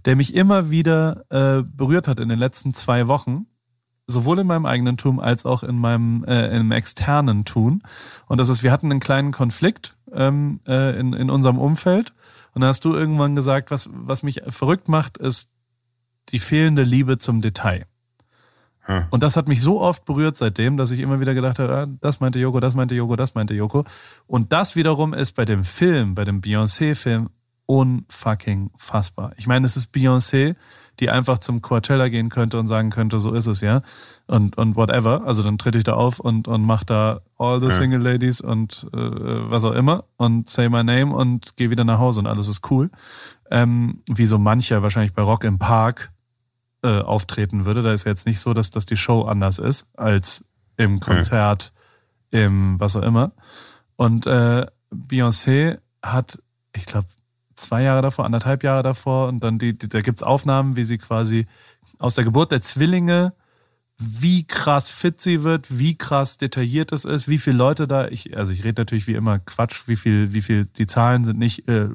der mich immer wieder äh, berührt hat in den letzten zwei Wochen, sowohl in meinem eigenen Tun als auch in meinem äh, im externen Tun. Und das ist, wir hatten einen kleinen Konflikt ähm, äh, in, in unserem Umfeld. Und da hast du irgendwann gesagt, was, was mich verrückt macht, ist die fehlende Liebe zum Detail. Hm. Und das hat mich so oft berührt seitdem, dass ich immer wieder gedacht habe, ah, das meinte Joko, das meinte Joko, das meinte Joko. Und das wiederum ist bei dem Film, bei dem Beyoncé-Film unfucking fassbar. Ich meine, es ist Beyoncé, die einfach zum Coachella gehen könnte und sagen könnte, so ist es ja. Und, und whatever. Also dann trete ich da auf und, und mach da all the Ja. single ladies und äh, was auch immer und say my name und gehe wieder nach Hause und alles ist cool. Ähm, wie so mancher wahrscheinlich bei Rock im Park äh, auftreten würde. Da ist jetzt nicht so, dass, dass die Show anders ist als im Konzert, im was auch immer. Und äh, Beyoncé hat, ich glaube, zwei Jahre davor, anderthalb Jahre davor, und dann die, die da gibt's Aufnahmen, wie sie quasi aus der Geburt der Zwillinge, wie krass fit sie wird, wie krass detailliert es ist, wie viele Leute da, ich, also ich rede natürlich wie immer Quatsch, wie viel, wie viel, die Zahlen sind nicht äh,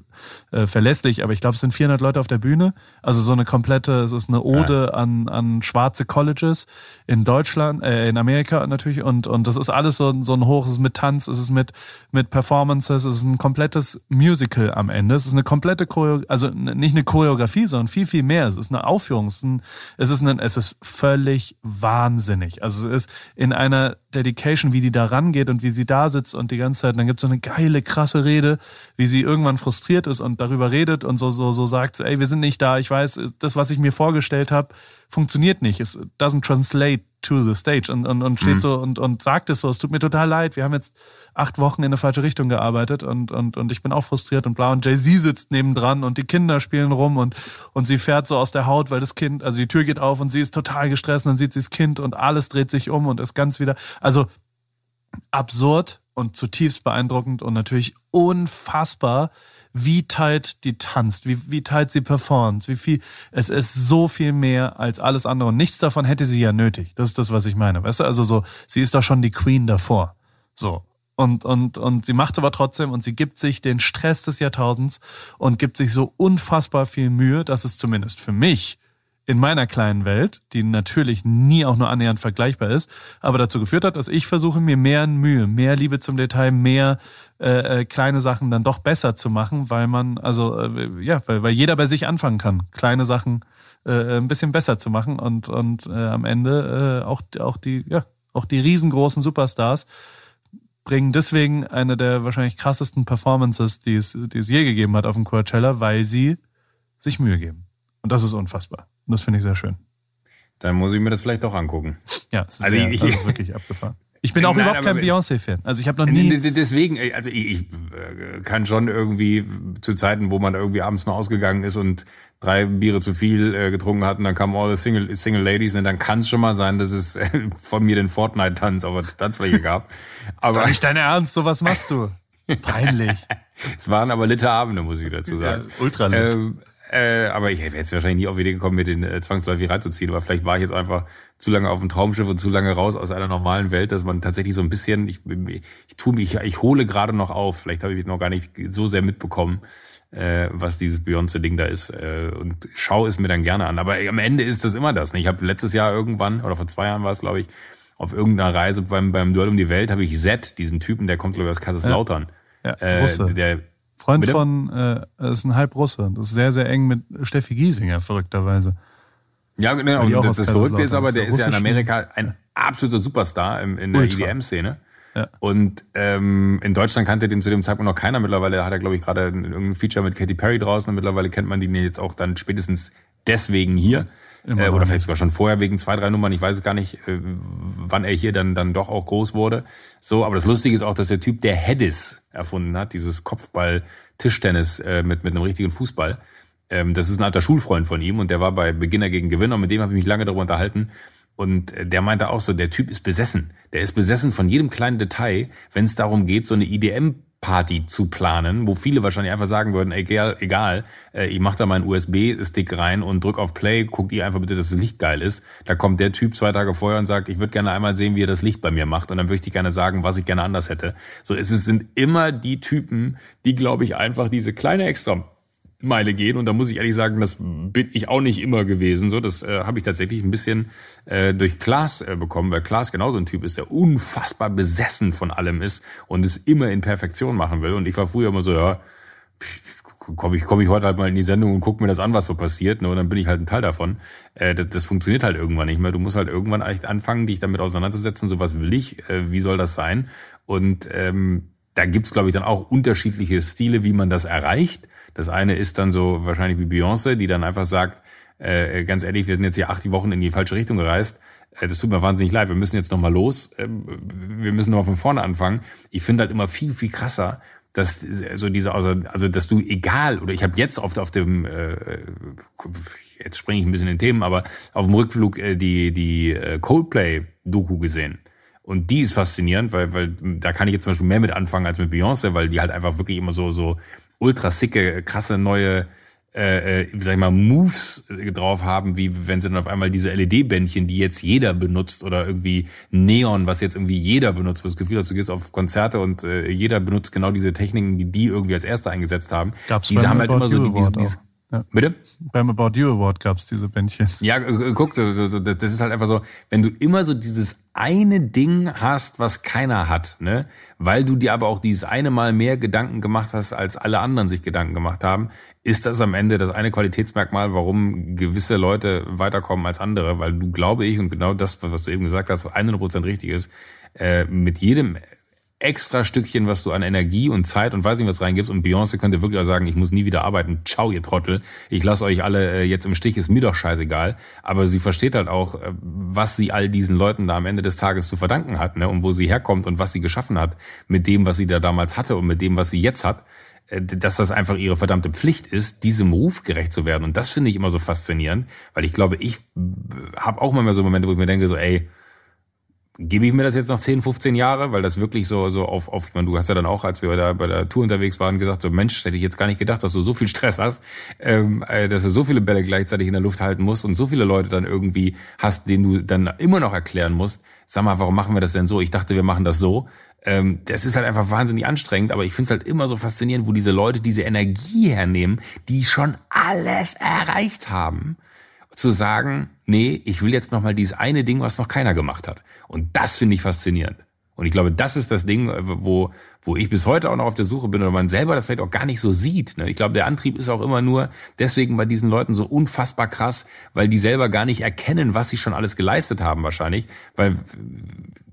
äh, verlässlich, aber ich glaube, es sind 400 Leute auf der Bühne, also so eine komplette, es ist eine Ode an, an schwarze Colleges in Deutschland, äh, in Amerika natürlich und, und das ist alles so, so ein hoch, es ist mit Tanz, es ist mit, mit Performances, es ist ein komplettes Musical am Ende, es ist eine komplette Choreo, also nicht eine Choreografie, sondern viel, viel mehr, es ist eine Aufführung, es ist, ein, es ist, ein, es ist völlig wahnsinnig, also es ist in einer Dedication, wie die da rangeht und wie sie da sitzt und die ganze Zeit, und dann gibt es so eine geile, krasse Rede, wie sie irgendwann frustriert ist und darüber redet und so, so, so sagt, ey, wir sind nicht da, ich weiß, das, was ich mir vorgestellt habe, funktioniert nicht, es doesn't translate to the stage und, und, und steht so und, und sagt es so, es tut mir total leid, wir haben jetzt acht Wochen in eine falsche Richtung gearbeitet und, und, und ich bin auch frustriert und bla und Jay-Z sitzt nebendran und die Kinder spielen rum und, und sie fährt so aus der Haut, weil das Kind, also die Tür geht auf und sie ist total gestresst und dann sieht sie das Kind und alles dreht sich um und ist ganz wieder, also absurd und zutiefst beeindruckend und natürlich unfassbar, wie tight die tanzt, wie, wie tight sie performt, wie viel, es ist so viel mehr als alles andere und nichts davon hätte sie ja nötig. Das ist das, was ich meine. Weißt du, also so, sie ist doch schon die Queen davor. So. Und, und, und sie macht aber trotzdem und sie gibt sich den Stress des Jahrtausends und gibt sich so unfassbar viel Mühe, dass es zumindest für mich in meiner kleinen Welt, die natürlich nie auch nur annähernd vergleichbar ist, aber dazu geführt hat, dass ich versuche, mir mehr Mühe, mehr Liebe zum Detail, mehr äh, äh, kleine Sachen dann doch besser zu machen, weil man, also äh, ja, weil, weil jeder bei sich anfangen kann, kleine Sachen äh, ein bisschen besser zu machen und, und äh, am Ende äh, auch, auch die, ja, auch die riesengroßen Superstars bringen deswegen eine der wahrscheinlich krassesten Performances, die es, die es je gegeben hat auf dem Coachella, weil sie sich Mühe geben. Und das ist unfassbar. Und das finde ich sehr schön. Dann muss ich mir das vielleicht doch angucken. Ja, es ist, Also sehr, ich- ist wirklich abgefahren. Ich bin auch Nein, überhaupt kein Beyoncé-Fan. Also ich habe noch nie. Deswegen, also ich, äh, kann schon irgendwie zu Zeiten, wo man irgendwie abends noch ausgegangen ist und drei Biere zu viel äh, getrunken hat und dann kamen all the Single, Single Ladies und dann kann es schon mal sein, dass es von mir den Fortnite-Tanz auf der Tanzfläche gab. ist Aber doch nicht dein Ernst, sowas machst du. Peinlich. es waren aber litte Abende, muss ich dazu sagen. ultra lit. Ähm, äh, aber ich wäre jetzt wahrscheinlich nie auf die Idee gekommen, mir den äh, zwangsläufig reinzuziehen. Aber vielleicht war ich jetzt einfach zu lange auf dem Traumschiff und zu lange raus aus einer normalen Welt, dass man tatsächlich so ein bisschen, ich, ich tue mich, ich hole gerade noch auf. Vielleicht habe ich noch gar nicht so sehr mitbekommen, äh, was dieses Beyoncé-Ding da ist. Äh, und schaue es mir dann gerne an. Aber am Ende ist das immer das. Ne? Ich habe letztes Jahr irgendwann, oder vor zwei Jahren war es, glaube ich, auf irgendeiner Reise beim, beim Duell um die Welt, habe ich Zed, diesen Typen, der kommt, glaube ich, aus Kaiserslautern. Ja, Äh, Russe. der, Freund bitte? von, äh, ist ein Halbrusse. Das ist sehr, sehr eng mit Steffi Giesinger, verrückterweise. Ja, genau. Und das, das Verrückte ist aber, der ist ja in russischen- Amerika ein absoluter Superstar im, in der. EDM-Szene. Ja. Und ähm, in Deutschland kannte den zu dem Zeitpunkt noch keiner. Mittlerweile hat er, glaube ich, gerade ein- irgendein Feature mit Katy Perry draußen und mittlerweile kennt man den jetzt auch dann spätestens deswegen hier. Äh, oder nicht. vielleicht sogar schon vorher wegen zwei, drei Nummern. Ich weiß es gar nicht, äh, wann er hier dann, dann doch auch groß wurde. So, aber das Lustige ist auch, dass der Typ, der Hedis erfunden hat, dieses Kopfball-Tischtennis äh, mit, mit einem richtigen Fußball, Ähm, das ist ein alter Schulfreund von ihm und der war bei Beginner gegen Gewinner und mit dem habe ich mich lange darüber unterhalten. Und äh, der meinte auch so, der Typ ist besessen. Der ist besessen von jedem kleinen Detail, wenn es darum geht, so eine IDM Party zu planen, wo viele wahrscheinlich einfach sagen würden, egal, egal äh, ich mach da meinen USB-Stick rein und drück auf Play, guckt ihr einfach bitte, dass das Licht geil ist. Da kommt der Typ zwei Tage vorher und sagt, ich würde gerne einmal sehen, wie er das Licht bei mir macht und dann würde ich gerne sagen, was ich gerne anders hätte. So, es sind immer die Typen, die, glaube ich, einfach diese kleine extra Meile gehen. Und da muss ich ehrlich sagen, das bin ich auch nicht immer gewesen. So, das äh, habe ich tatsächlich ein bisschen äh, durch Klaas äh, bekommen, weil Klaas genauso ein Typ ist, der unfassbar besessen von allem ist und es immer in Perfektion machen will. Und ich war früher immer so, ja, komme ich, komm ich heute halt mal in die Sendung und guck mir das an, was so passiert, ne? Und dann bin ich halt ein Teil davon. Äh, das, das funktioniert halt irgendwann nicht mehr. Du musst halt irgendwann echt anfangen, dich damit auseinanderzusetzen, so was will ich, äh, wie soll das sein? Und ähm, da gibt's, glaube ich, dann auch unterschiedliche Stile, wie man das erreicht. Das eine ist dann so wahrscheinlich wie Beyoncé, die dann einfach sagt, äh, ganz ehrlich, wir sind jetzt hier acht Wochen in die falsche Richtung gereist. Äh, das tut mir wahnsinnig leid. Wir müssen jetzt nochmal los. Äh, wir müssen nochmal von vorne anfangen. Ich finde halt immer viel, viel krasser, dass so diese, also, dass du egal, oder ich habe jetzt auf, auf dem, äh, jetzt springe ich ein bisschen in Themen, aber auf dem Rückflug äh, die, die äh, Coldplay-Doku gesehen. Und die ist faszinierend, weil, weil da kann ich jetzt zum Beispiel mehr mit anfangen als mit Beyoncé, weil die halt einfach wirklich immer so, so ultra sicke, krasse neue äh, äh, sag ich mal, Moves drauf haben, wie wenn sie dann auf einmal diese LED-Bändchen, die jetzt jeder benutzt, oder irgendwie Neon, was jetzt irgendwie jeder benutzt, wo das Gefühl hast, du gehst auf Konzerte und äh, jeder benutzt genau diese Techniken, die die irgendwie als erste eingesetzt haben. Gab's diese haben halt immer so die, diese, diese, ja. Bitte? Beim About You Award gab's diese Bändchen. Ja, guck, das ist halt einfach so, wenn du immer so dieses eine Ding hast, was keiner hat, ne, weil du dir aber auch dieses eine Mal mehr Gedanken gemacht hast, als alle anderen sich Gedanken gemacht haben, ist das am Ende das eine Qualitätsmerkmal, warum gewisse Leute weiterkommen als andere, weil du, glaube ich, und genau das, was du eben gesagt hast, 100% richtig ist, äh, mit jedem extra Stückchen, was du an Energie und Zeit und weiß nicht was reingibst. Und Beyoncé könnte wirklich auch sagen, ich muss nie wieder arbeiten. Ciao, ihr Trottel. Ich lasse euch alle äh, jetzt im Stich, ist mir doch scheißegal. Aber sie versteht halt auch, äh, was sie all diesen Leuten da am Ende des Tages zu verdanken hat, ne? Und wo sie herkommt und was sie geschaffen hat mit dem, was sie da damals hatte und mit dem, was sie jetzt hat äh, dass das einfach ihre verdammte Pflicht ist, diesem Ruf gerecht zu werden. Und das finde ich immer so faszinierend, weil ich glaube, ich habe auch manchmal so Momente, wo ich mir denke, so, ey, gebe ich mir das jetzt noch 10, 15 Jahre, weil das wirklich so, so auf, auf, ich meine, du hast ja dann auch, als wir da bei der Tour unterwegs waren, gesagt, so Mensch, hätte ich jetzt gar nicht gedacht, dass du so viel Stress hast, ähm, äh, dass du so viele Bälle gleichzeitig in der Luft halten musst und so viele Leute dann irgendwie hast, denen du dann immer noch erklären musst, sag mal, warum machen wir das denn so? Ich dachte, wir machen das so. Ähm, das ist halt einfach wahnsinnig anstrengend, aber ich finde es halt immer so faszinierend, wo diese Leute diese Energie hernehmen, die schon alles erreicht haben zu sagen, nee, ich will jetzt noch mal dieses eine Ding, was noch keiner gemacht hat. Und das finde ich faszinierend. Und ich glaube, das ist das Ding, wo, wo ich bis heute auch noch auf der Suche bin oder man selber das vielleicht auch gar nicht so sieht. Ne? Ich glaube, der Antrieb ist auch immer nur deswegen bei diesen Leuten so unfassbar krass, weil die selber gar nicht erkennen, was sie schon alles geleistet haben wahrscheinlich. Weil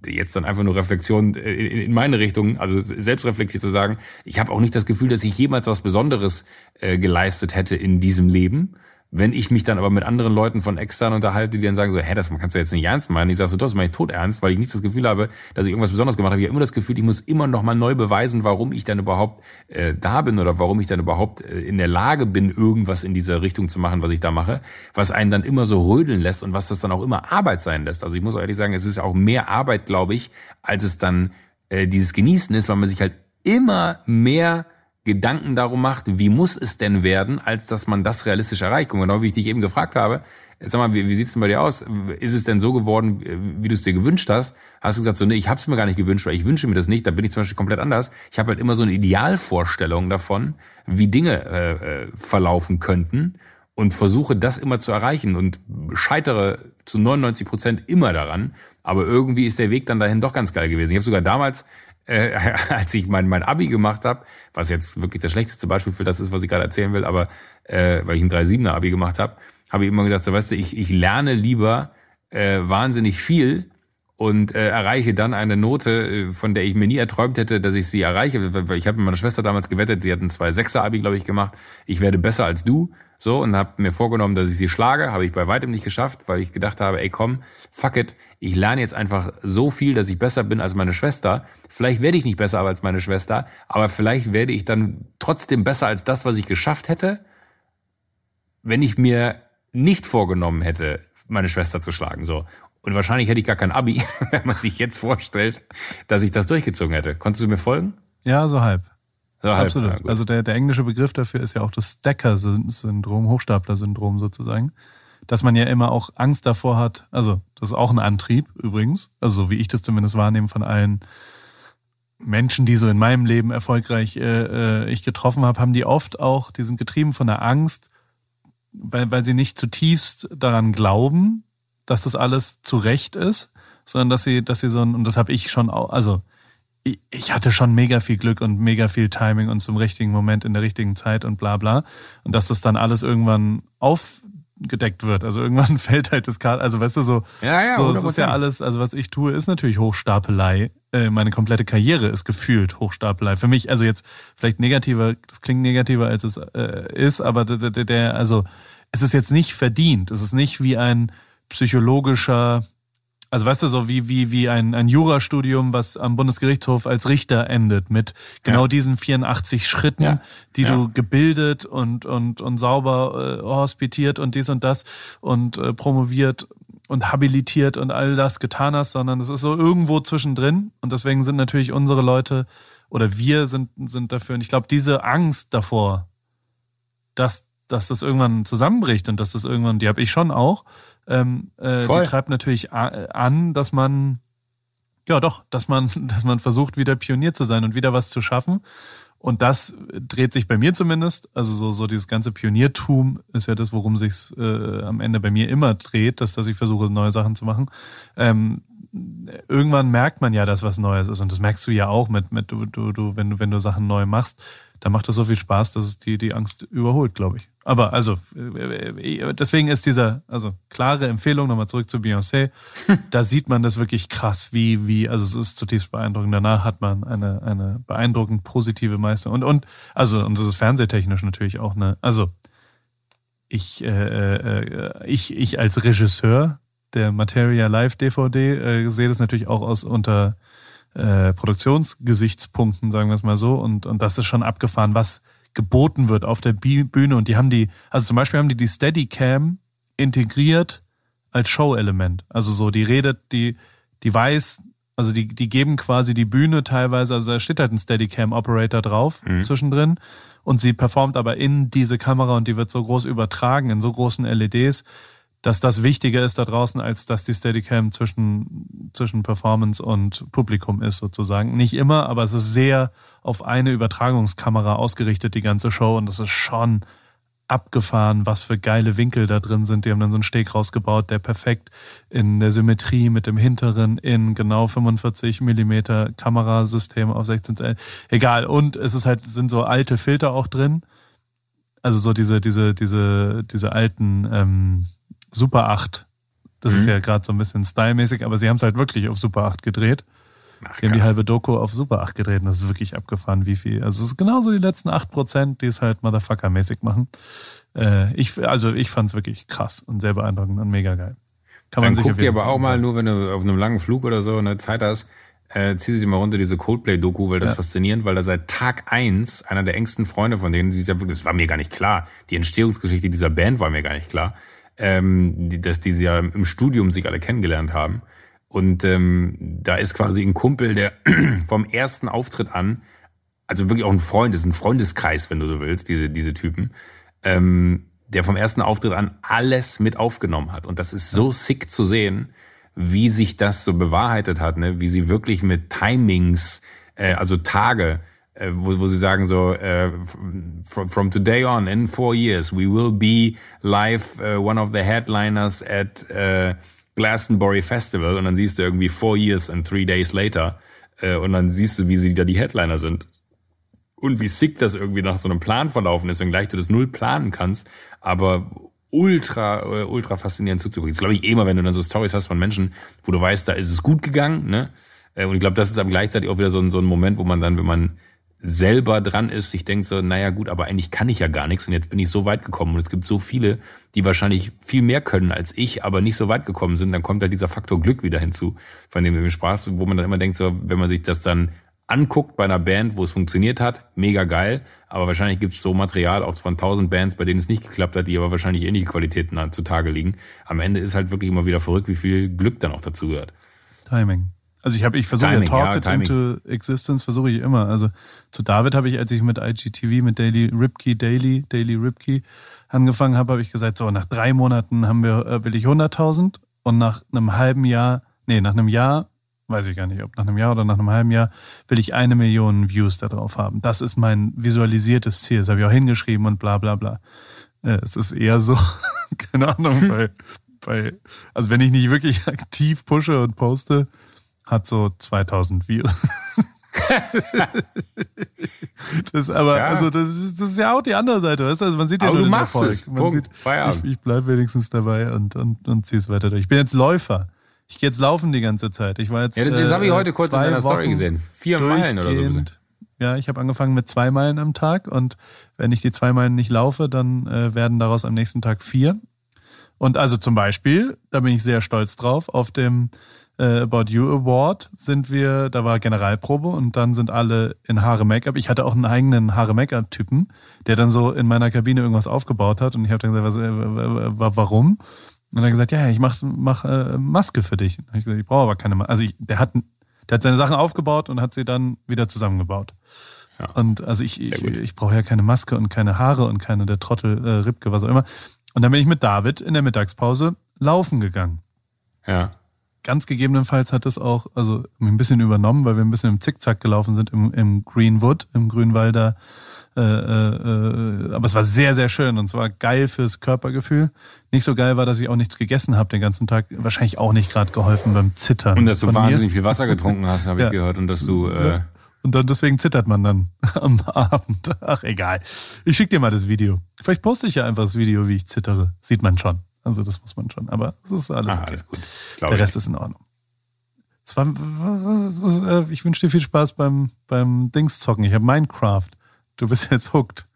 jetzt dann einfach nur Reflexion in meine Richtung, also selbstreflektiert zu sagen, ich habe auch nicht das Gefühl, dass ich jemals was Besonderes äh, geleistet hätte in diesem Leben wenn ich mich dann aber mit anderen Leuten von extern unterhalte, die dann sagen so, hä, das kannst du jetzt nicht ernst meinen. Ich sage so, das meine ich tot ernst, weil ich nicht das Gefühl habe, dass ich irgendwas Besonderes gemacht habe. Ich habe immer das Gefühl, ich muss immer noch mal neu beweisen, warum ich dann überhaupt äh, da bin oder warum ich dann überhaupt äh, in der Lage bin, irgendwas in dieser Richtung zu machen, was ich da mache, was einen dann immer so rödeln lässt und was das dann auch immer Arbeit sein lässt. Also ich muss ehrlich sagen, es ist auch mehr Arbeit, glaube ich, als es dann äh, dieses Genießen ist, weil man sich halt immer mehr Gedanken darum macht, wie muss es denn werden, als dass man das realistisch erreicht. Und genau wie ich dich eben gefragt habe, sag mal, wie, wie sieht's denn bei dir aus? Ist es denn so geworden, wie du es dir gewünscht hast? Hast du gesagt, so, nee, ich habe es mir gar nicht gewünscht, weil ich wünsche mir das nicht, da bin ich zum Beispiel komplett anders. Ich habe halt immer so eine Idealvorstellung davon, wie Dinge äh, äh verlaufen könnten und versuche das immer zu erreichen und scheitere zu 99 Prozent immer daran. Aber irgendwie ist der Weg dann dahin doch ganz geil gewesen. Ich habe sogar damals äh, als ich mein, mein Abi gemacht habe, was jetzt wirklich das schlechteste Beispiel für das ist, was ich gerade erzählen will, aber äh, weil ich ein 3-7er Abi gemacht habe, habe ich immer gesagt, so weißt du, ich, ich lerne lieber äh, wahnsinnig viel und äh, erreiche dann eine Note, äh, von der ich mir nie erträumt hätte, dass ich sie erreiche. Ich habe mit meiner Schwester damals gewettet, sie hatten zwei Sechser Abi, glaube ich, gemacht. Ich werde besser als du. So, und habe mir vorgenommen, dass ich sie schlage. Habe ich bei weitem nicht geschafft, weil ich gedacht habe, ey komm, fuck it, ich lerne jetzt einfach so viel, dass ich besser bin als meine Schwester. Vielleicht werde ich nicht besser als meine Schwester, aber vielleicht werde ich dann trotzdem besser als das, was ich geschafft hätte. wenn ich mir nicht vorgenommen hätte, meine Schwester zu schlagen, so. Und wahrscheinlich hätte ich gar kein Abi, wenn man sich jetzt vorstellt, dass ich das durchgezogen hätte. Konntest du mir folgen? Ja, so halb. So halb. Absolut. Ja, also der, der englische Begriff dafür ist ja auch das Stacker-Syndrom, Hochstapler-Syndrom sozusagen. Dass man ja immer auch Angst davor hat, also das ist auch ein Antrieb übrigens, also so wie ich das zumindest wahrnehme von allen Menschen, die so in meinem Leben erfolgreich äh, äh, ich getroffen habe, haben die oft auch, die sind getrieben von der Angst, weil, weil sie nicht zutiefst daran glauben, dass das alles zu Recht ist, sondern dass sie, dass sie so ein, und das habe ich schon auch, also ich, hatte schon mega viel Glück und mega viel Timing und zum richtigen Moment in der richtigen Zeit und bla bla. Und dass das dann alles irgendwann aufgedeckt wird. Also irgendwann fällt halt das Kart, also weißt du so, Ja, ja, so, das 100%. ist ja alles, also was ich tue, ist natürlich Hochstapelei. Äh, meine komplette Karriere ist gefühlt Hochstapelei. Für mich, also jetzt vielleicht negativer, das klingt negativer, als es äh, ist, aber der, der, der, also es ist jetzt nicht verdient. Es ist nicht wie ein psychologischer, also weißt du, so wie, wie, wie ein, ein Jurastudium, was am Bundesgerichtshof als Richter endet, mit genau Ja. diesen 84 Schritten, Ja. die Ja. du gebildet und, und, und sauber äh, hospitiert und dies und das und äh, promoviert und habilitiert und all das getan hast, sondern es ist so irgendwo zwischendrin. Und deswegen sind natürlich unsere Leute oder wir sind, sind dafür. Und ich glaube, diese Angst davor, dass, dass das irgendwann zusammenbricht und dass das irgendwann, die habe ich schon auch, ähm, äh, die treibt natürlich a- an, dass man ja doch, dass man, dass man versucht, wieder Pionier zu sein und wieder was zu schaffen. Und das dreht sich bei mir zumindest, also so, so dieses ganze Pioniertum ist ja das, worum sich's äh, am Ende bei mir immer dreht, dass, dass ich versuche, neue Sachen zu machen. Ähm, irgendwann merkt man ja, dass was Neues ist. Und das merkst du ja auch mit, mit du, du, du, wenn du, wenn du Sachen neu machst, da macht das so viel Spaß, dass es die, die Angst überholt, glaube ich. Aber also, äh, deswegen ist dieser, also klare Empfehlung, nochmal zurück zu Beyoncé, da sieht man das wirklich krass, wie, wie, also es ist zutiefst beeindruckend. Danach hat man eine, eine beeindruckend positive Meister. Und, und, also, und das ist fernsehtechnisch natürlich auch eine, also, ich, äh, äh, ich, ich als Regisseur der Materia Live DVD äh, sehe das natürlich auch aus unter äh, Produktionsgesichtspunkten, sagen wir es mal so. Und, und das ist schon abgefahren, was geboten wird auf der Bühne. Und die haben die, also zum Beispiel haben die die Steadicam integriert als Show-Element. Also so, die redet, die, die weiß, also die, die geben quasi die Bühne teilweise, also da steht halt ein Steadicam-Operator drauf zwischendrin und sie performt aber in diese Kamera und die wird so groß übertragen in so großen LEDs, dass das wichtiger ist da draußen, als dass die Steadicam zwischen, zwischen Performance und Publikum ist sozusagen. Nicht immer, aber es ist sehr auf eine Übertragungskamera ausgerichtet, die ganze Show und das ist schon abgefahren, was für geile Winkel da drin sind. Die haben dann so einen Steg rausgebaut, der perfekt in der Symmetrie mit dem hinteren in genau 45 Millimeter Kamerasystem auf 16 Zoll. Egal. Und es ist halt, sind so alte Filter auch drin. Also so diese, diese, diese, diese alten ähm, Super 8. Das ist Mhm. ja gerade so ein bisschen stylmäßig, aber sie haben es halt wirklich auf Super 8 gedreht. Ach, Die haben die halbe Doku auf Super 8 gedreht und das ist wirklich abgefahren, wie viel. Also es ist genauso die letzten 8%, die es halt Motherfucker-mäßig machen. Äh, ich, also ich fand's wirklich krass und sehr beeindruckend und mega geil. Kann Dann sich guck dir aber auch mal, nur wenn du auf einem langen Flug oder so eine Zeit hast, äh, zieh sie mal runter, diese Coldplay-Doku, weil das Ja. faszinierend, weil da seit Tag eins einer der engsten Freunde von denen, die ist ja wirklich, das war mir gar nicht klar, die Entstehungsgeschichte dieser Band war mir gar nicht klar, ähm, die, dass die sie ja im Studium sich alle kennengelernt haben. Und ähm, da ist quasi ein Kumpel, der vom ersten Auftritt an, also wirklich auch ein Freund, ist ein Freundeskreis, wenn du so willst, diese, diese Typen, ähm, der vom ersten Auftritt an alles mit aufgenommen hat. Und das ist so sick zu sehen, wie sich das so bewahrheitet hat, ne? wie sie wirklich mit Timings, äh, also Tage, äh, wo, wo sie sagen so, äh, from, from today on, in four years, we will be live uh, one of the headliners at uh, Glastonbury Festival. Und dann siehst du irgendwie four years and three days later. Äh, und dann siehst du, wie sie da die Headliner sind und wie sick das irgendwie nach so einem Plan verlaufen ist, wenngleich du das null planen kannst, aber ultra, äh, ultra faszinierend zuzugucken. Das glaube ich immer, wenn du dann so Stories hast von Menschen, wo du weißt, da ist es gut gegangen, ne? Äh, Und ich glaube, das ist aber gleichzeitig auch wieder so ein, so ein Moment, wo man dann, wenn man selber dran ist, sich denkt so, naja gut, aber eigentlich kann ich ja gar nichts und jetzt bin ich so weit gekommen und es gibt so viele, die wahrscheinlich viel mehr können als ich, aber nicht so weit gekommen sind, dann kommt da dieser Faktor Glück wieder hinzu, von dem du sprachst, wo man dann immer denkt, so, wenn man sich das dann anguckt bei einer Band, wo es funktioniert hat, mega geil. Aber wahrscheinlich gibt es so Material auch von tausend Bands, bei denen es nicht geklappt hat, die aber wahrscheinlich ähnliche Qualitäten zutage liegen. Am Ende ist halt wirklich immer wieder verrückt, wie viel Glück dann auch dazu gehört. Timing. Also ich habe, ich versuche ja Talk ja, it into Existence, versuche ich immer. Also zu David habe ich, als ich mit IGTV, mit Daily Ripkey, Daily, Daily Ripkey angefangen habe, habe ich gesagt, so nach drei Monaten haben wir, äh, will ich 100.000 und nach einem halben Jahr, nee, nach einem Jahr weiß ich gar nicht, ob nach einem Jahr oder nach einem halben Jahr, will ich eine Million Views da drauf haben. Das ist mein visualisiertes Ziel. Das habe ich auch hingeschrieben und bla bla bla. Äh, es ist eher so, keine Ahnung, bei, bei, also wenn ich nicht wirklich aktiv pushe und poste, hat so 2000 Views. das aber, ja. also das ist, das ist ja auch die andere Seite, weißt du? Also man sieht ja aber nur den Erfolg. Es. Man Punkt. sieht, ich, ich bleib wenigstens dabei und, und, und ziehe es weiter durch. Ich bin jetzt Läufer. Ich gehe jetzt laufen die ganze Zeit. Ich war jetzt. Ja, das, das habe ich äh, heute kurz in deiner Story gesehen. Vier Meilen oder so. Ja, ich habe angefangen mit zwei Meilen am Tag und wenn ich die zwei Meilen nicht laufe, dann äh, werden daraus am nächsten Tag vier. Und also zum Beispiel, da bin ich sehr stolz drauf, auf dem äh, About You Award sind wir, da war Generalprobe und dann sind alle in Haare Make-up. Ich hatte auch einen eigenen Haare Make-up-Typen, der dann so in meiner Kabine irgendwas aufgebaut hat und ich habe dann gesagt, was, äh, warum? Und dann hat gesagt, ja, ich mach, mach äh, Maske für dich. Und ich gesagt, ich brauche aber keine Maske. Also ich, der hat, der hat seine Sachen aufgebaut und hat sie dann wieder zusammengebaut. Ja. Und also ich, ich, ich brauche ja keine Maske und keine Haare und keine der Trottel äh, Ripke, was auch immer. Und dann bin ich mit David in der Mittagspause laufen gegangen. Ja. Ganz gegebenenfalls hat es auch, also ein bisschen übernommen, weil wir ein bisschen im Zickzack gelaufen sind im, im Greenwood, im Grünwalder äh, äh, äh, aber es war sehr, sehr schön und zwar geil fürs Körpergefühl. Nicht so geil war, dass ich auch nichts gegessen habe den ganzen Tag. Wahrscheinlich auch nicht gerade geholfen beim Zittern. Und dass du wahnsinnig mir. viel Wasser getrunken hast, habe ja. ich gehört. Und dass du... Äh und dann deswegen zittert man dann am Abend. Ach, egal. Ich schick dir mal das Video. Vielleicht poste ich ja einfach das Video, wie ich zittere. Sieht man schon. Also das muss man schon. Aber es ist alles, ah, okay. alles gut. Glaub Der Rest ist in Ordnung. War, äh, ich wünsche dir viel Spaß beim, beim Dings zocken. Ich habe Minecraft. Du bist jetzt hooked.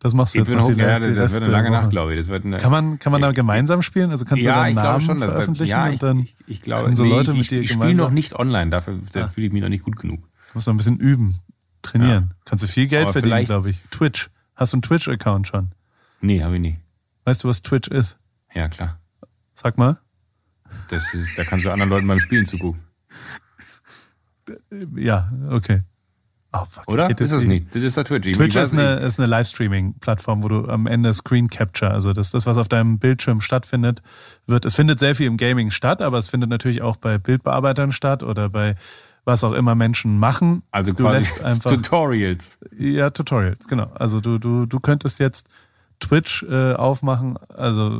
Das machst du ich jetzt bin hooked, ja, das, das wird eine lange Nacht, glaube ich. Das wird eine, kann man, kann man da gemeinsam spielen? Also kannst ja, du da Namen schon, veröffentlichen ja, ich, und dann ich, ich glaube, so Leute nee, ich, mit dir ich spiele noch nicht online, dafür, dafür ah. fühle ich mich noch nicht gut genug. Du musst noch ein bisschen üben, trainieren. Ja. Kannst du viel Geld Aber verdienen, glaube ich. Twitch. Hast du einen Twitch-Account schon? Nee, habe ich nie. Weißt du, was Twitch ist? Ja, klar. Sag mal. Das ist, da kannst du anderen Leuten beim Spielen zugucken. Ja, okay. Oh, fuck, Oder? Ist es nicht? Das ist der Twitch. Twitch ist eine, ist eine Livestreaming-Plattform, wo du am Ende Screen Capture, also das, das, was auf deinem Bildschirm stattfindet, wird. Es findet sehr viel im Gaming statt, aber es findet natürlich auch bei Bildbearbeitern statt oder bei was auch immer Menschen machen. Also du quasi einfach, Tutorials. Ja, Tutorials, genau. Also du, du, du könntest jetzt Twitch äh, aufmachen. Also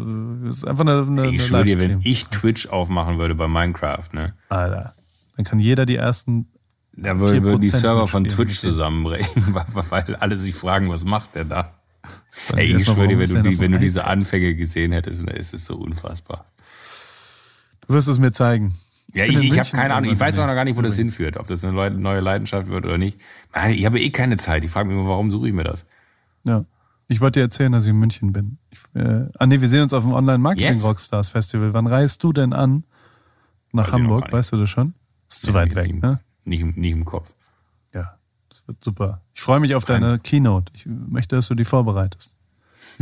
es ist einfach eine, eine, Ich schwöre dir, wenn ich Twitch aufmachen würde bei Minecraft, ne? Alter. Dann kann jeder die ersten da würden die Server von Twitch zusammenbrechen, weil alle sich fragen, was macht der da? Ey, ich schwöre dir, wenn, du, die, wenn du diese Anfänge gesehen hättest, dann ist es so unfassbar. Du wirst es mir zeigen. Ja, ich, ich habe keine Ahnung. Ich weiß auch noch gar nicht, wo das hinführt. Ob das eine neue Leidenschaft wird oder nicht. Ich habe eh keine Zeit. Ich frage mich immer, warum suche ich mir das? Ja. Ich wollte dir erzählen, dass ich in München bin. Ich, äh, ah nee, wir sehen uns auf dem Online-Marketing-Rockstars Festival. Wann reist du denn an? Nach Hamburg, weißt du das schon? Ist zu weit weg, ne? nicht, nicht im Kopf. Ja, das wird super. Ich freue mich auf deine Keynote. Ich möchte, dass du die vorbereitest.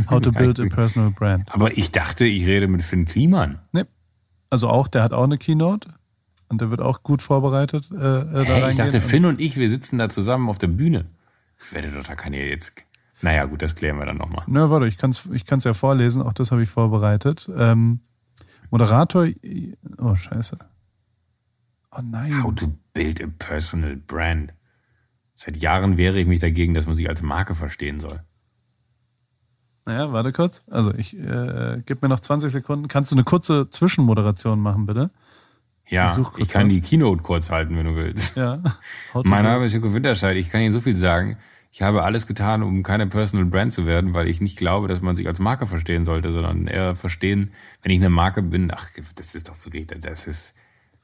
How to build a personal brand. Aber ich dachte, ich rede mit Finn Kliman. Nee. Also auch, der hat auch eine Keynote und der wird auch gut vorbereitet. Äh, äh hey, ich dachte, Finn und ich, wir sitzen da zusammen auf der Bühne. Ich werde doch da keine jetzt. Naja, gut, das klären wir dann nochmal. Na, warte, ich kann es ich kann's ja vorlesen, auch das habe ich vorbereitet. Ähm, Moderator. Oh, scheiße. Oh nein. How to build a personal brand. Seit Jahren wehre ich mich dagegen, dass man sich als Marke verstehen soll. Naja, warte kurz. Also ich äh, gib mir noch 20 Sekunden. Kannst du eine kurze Zwischenmoderation machen, bitte? Ja, ich, ich kann was. die Keynote kurz halten, wenn du willst. Ja. mein Name ist Joko Winterscheid. Ich kann Ihnen so viel sagen. Ich habe alles getan, um keine Personal Brand zu werden, weil ich nicht glaube, dass man sich als Marke verstehen sollte, sondern eher verstehen, wenn ich eine Marke bin, ach, das ist doch wirklich, das ist,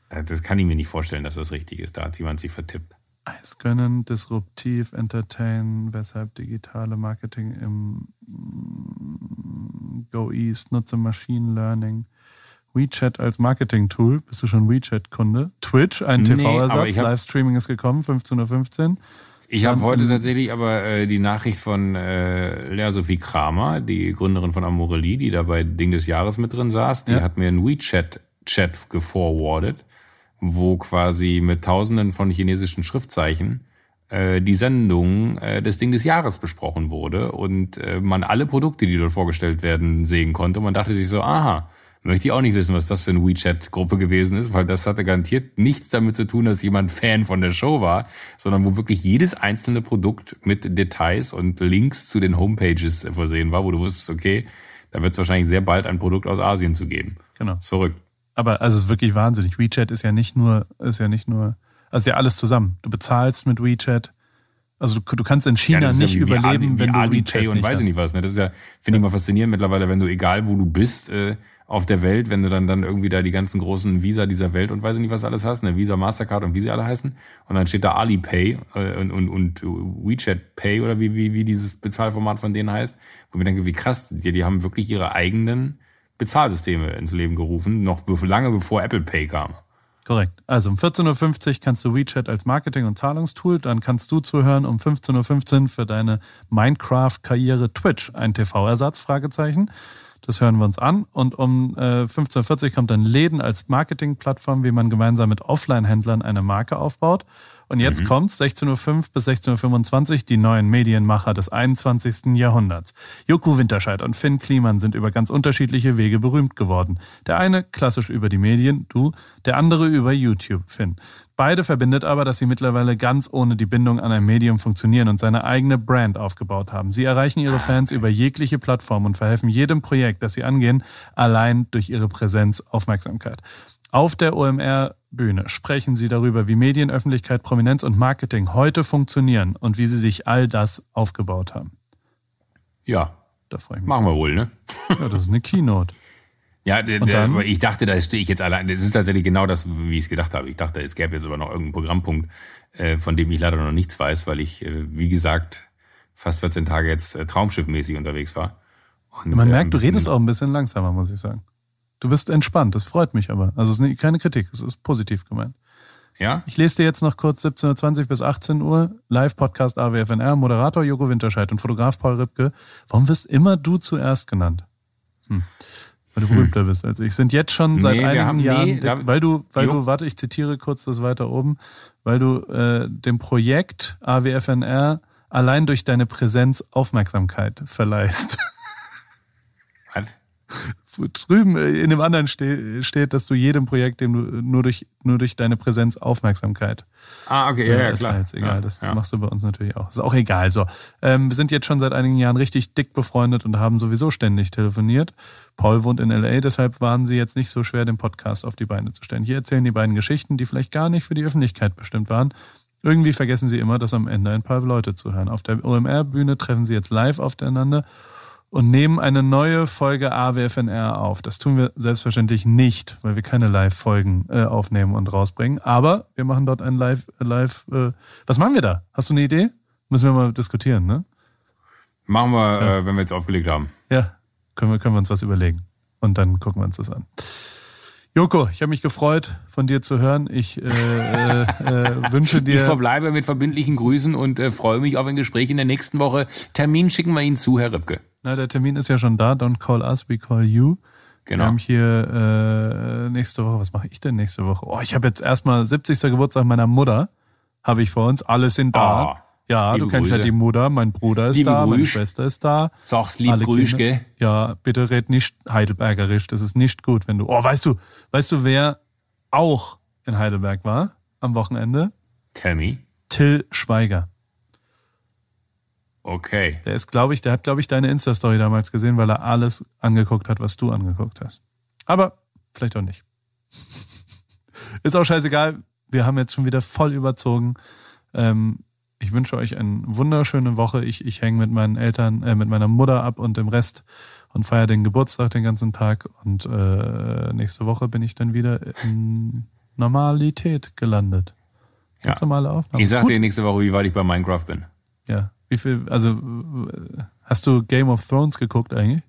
das kann ich mir nicht vorstellen, dass das richtig ist. Da hat jemand sich vertippt. Es können disruptiv entertain, weshalb digitale Marketing im mm, Go East nutze Machine Learning. WeChat als Marketing-Tool. Bist du schon WeChat-Kunde? Twitch, ein Nee, TV-Ersatz. Livestreaming ist gekommen, 15.15 Uhr. Ich habe heute tatsächlich aber äh, die Nachricht von äh, Lea Sophie Kramer, die Gründerin von Amorelie, die da bei Ding des Jahres mit drin saß, die Ja. hat mir einen WeChat-Chat geforwardet, wo quasi mit tausenden von chinesischen Schriftzeichen äh, die Sendung äh, des Ding des Jahres besprochen wurde und äh, man alle Produkte, die dort vorgestellt werden, sehen konnte. Und man dachte sich so, aha, möchte ich auch nicht wissen, was das für eine WeChat-Gruppe gewesen ist, weil das hatte garantiert nichts damit zu tun, dass jemand Fan von der Show war, sondern wo wirklich jedes einzelne Produkt mit Details und Links zu den Homepages versehen war, wo du wusstest, okay, da wird es wahrscheinlich sehr bald ein Produkt aus Asien zu geben. Genau. ist verrückt. Aber also es ist wirklich wahnsinnig. WeChat ist ja nicht nur, ist ja nicht nur, also ist ja alles zusammen. Du bezahlst mit WeChat. Also du, du kannst in China ist nicht ja wie überleben, Ali, wenn wie du Alipay WeChat und nicht weiß ich nicht was. Ne? Das ist ja, finde ich mal faszinierend mittlerweile, wenn du, egal wo du bist, äh, auf der Welt, wenn du dann, dann irgendwie da die ganzen großen Visa dieser Welt und weiß ich nicht was alles hast, ne? Visa, Mastercard und wie sie alle heißen. Und dann steht da Alipay äh, und, und, und WeChat Pay oder wie, wie, wie dieses Bezahlformat von denen heißt. Wo ich mir denke, wie krass, die, die haben wirklich ihre eigenen Bezahlsysteme ins Leben gerufen, noch lange bevor Apple Pay kam. Korrekt. Also um 14.50 Uhr kannst du WeChat als Marketing- und Zahlungstool, dann kannst du zuhören um 15.15 Uhr für deine Minecraft-Karriere Twitch, ein TV-Ersatz, Fragezeichen. Das hören wir uns an. Und um äh, 15.40 Uhr kommt dann Läden als Marketingplattform, wie man gemeinsam mit Offline-Händlern eine Marke aufbaut. Und jetzt kommt's, 16.05 Uhr bis 16.25 Uhr, die neuen Medienmacher des 21. Jahrhunderts. Joko Winterscheid und Finn Kliman sind über ganz unterschiedliche Wege berühmt geworden. Der eine klassisch über die Medien, du, der andere über YouTube, Finn. Beide verbindet aber, dass sie mittlerweile ganz ohne die Bindung an ein Medium funktionieren und seine eigene Brand aufgebaut haben. Sie erreichen ihre Fans über jegliche Plattform und verhelfen jedem Projekt, das sie angehen, allein durch ihre Präsenz, Aufmerksamkeit. Auf der OMR-Bühne sprechen sie darüber, wie Medienöffentlichkeit, Prominenz und Marketing heute funktionieren und wie sie sich all das aufgebaut haben. Ja, Da freue ich mich. machen wir wohl, ne? Ja, das ist eine Keynote. Ja, der, der, ich dachte, da stehe ich jetzt allein. Das ist tatsächlich genau das, wie ich es gedacht habe. Ich dachte, es gäbe jetzt aber noch irgendeinen Programmpunkt, äh, von dem ich leider noch nichts weiß, weil ich, äh, wie gesagt, fast 14 Tage jetzt äh, traumschiffmäßig unterwegs war. Und, Man merkt, du redest auch ein bisschen langsamer, muss ich sagen. Du bist entspannt, das freut mich aber. Also es ist keine Kritik, es ist positiv gemeint. Ja? Ich lese dir jetzt noch kurz 17.20 bis 18 Uhr, Live-Podcast AWFNR, Moderator Joko Winterscheid und Fotograf Paul Ripke. Warum wirst immer du zuerst genannt? Hm. Weil du berühmter bist als ich. Sind jetzt schon seit Nee, einigen haben- Jahren, nee, da- weil du, weil Jo. du, warte, ich zitiere kurz das weiter oben, weil du äh, dem Projekt AWFNR allein durch deine Präsenz Aufmerksamkeit verleihst. Was? Drüben äh, in dem anderen ste steht, dass du jedem Projekt, dem du nur durch, nur durch deine Präsenz Aufmerksamkeit Ah, okay, ja, ja, klar. erteilst. Egal, ja, das, das ja. machst du bei uns natürlich auch. Ist auch egal. So, ähm, wir sind jetzt schon seit einigen Jahren richtig dick befreundet und haben sowieso ständig telefoniert. Paul wohnt in LA, deshalb waren sie jetzt nicht so schwer, den Podcast auf die Beine zu stellen. Hier erzählen die beiden Geschichten, die vielleicht gar nicht für die Öffentlichkeit bestimmt waren. Irgendwie vergessen sie immer, dass am Ende ein paar Leute zuhören. Auf der OMR-Bühne treffen sie jetzt live aufeinander und nehmen eine neue Folge AWFNR auf. Das tun wir selbstverständlich nicht, weil wir keine Live-Folgen äh, aufnehmen und rausbringen. Aber wir machen dort ein Live, äh, Live. Äh, was machen wir da? Hast du eine Idee? Müssen wir mal diskutieren, ne? Machen wir, äh, wenn wir jetzt aufgelegt haben. Ja, können wir, können wir uns was überlegen. Und dann gucken wir uns das an. Joko, ich habe mich gefreut, von dir zu hören. Ich äh, äh, äh, wünsche Ich dir. verbleibe mit verbindlichen Grüßen und äh, freue mich auf ein Gespräch in der nächsten Woche. Termin schicken wir Ihnen zu, Herr Ripke. Na, der Termin ist ja schon da. Don't call us, we call you. Genau. Wir haben hier äh, nächste Woche, was mache ich denn nächste Woche? Oh, ich habe jetzt erstmal 70. Geburtstag meiner Mutter, habe ich vor uns. Alle sind da. Ah, ja, du kennst ja Grüße. die Mutter, mein Bruder ist Liebe da, meine Grüß. Schwester ist da. Sag's lieb Grüß, gell? Ja, bitte red nicht Heidelbergerisch, das ist nicht gut, wenn du. Oh, weißt du, weißt du, wer auch in Heidelberg war am Wochenende? Me. Till Schweiger. Okay. Der ist, glaube ich, der hat, glaube ich, deine Insta-Story damals gesehen, weil er alles angeguckt hat, was du angeguckt hast. Aber vielleicht auch nicht. ist auch scheißegal. Wir haben jetzt schon wieder voll überzogen. Ähm, ich wünsche euch eine wunderschöne Woche. Ich, ich hänge mit meinen Eltern, äh, mit meiner Mutter ab und dem Rest und feiere den Geburtstag den ganzen Tag. Und äh, nächste Woche bin ich dann wieder in Normalität gelandet. Ganz Ja. normale Aufnahme. Ich sag dir nächste Woche, wie weit ich bei Minecraft bin. Ja. Wie viel, also hast du Game of Thrones geguckt eigentlich?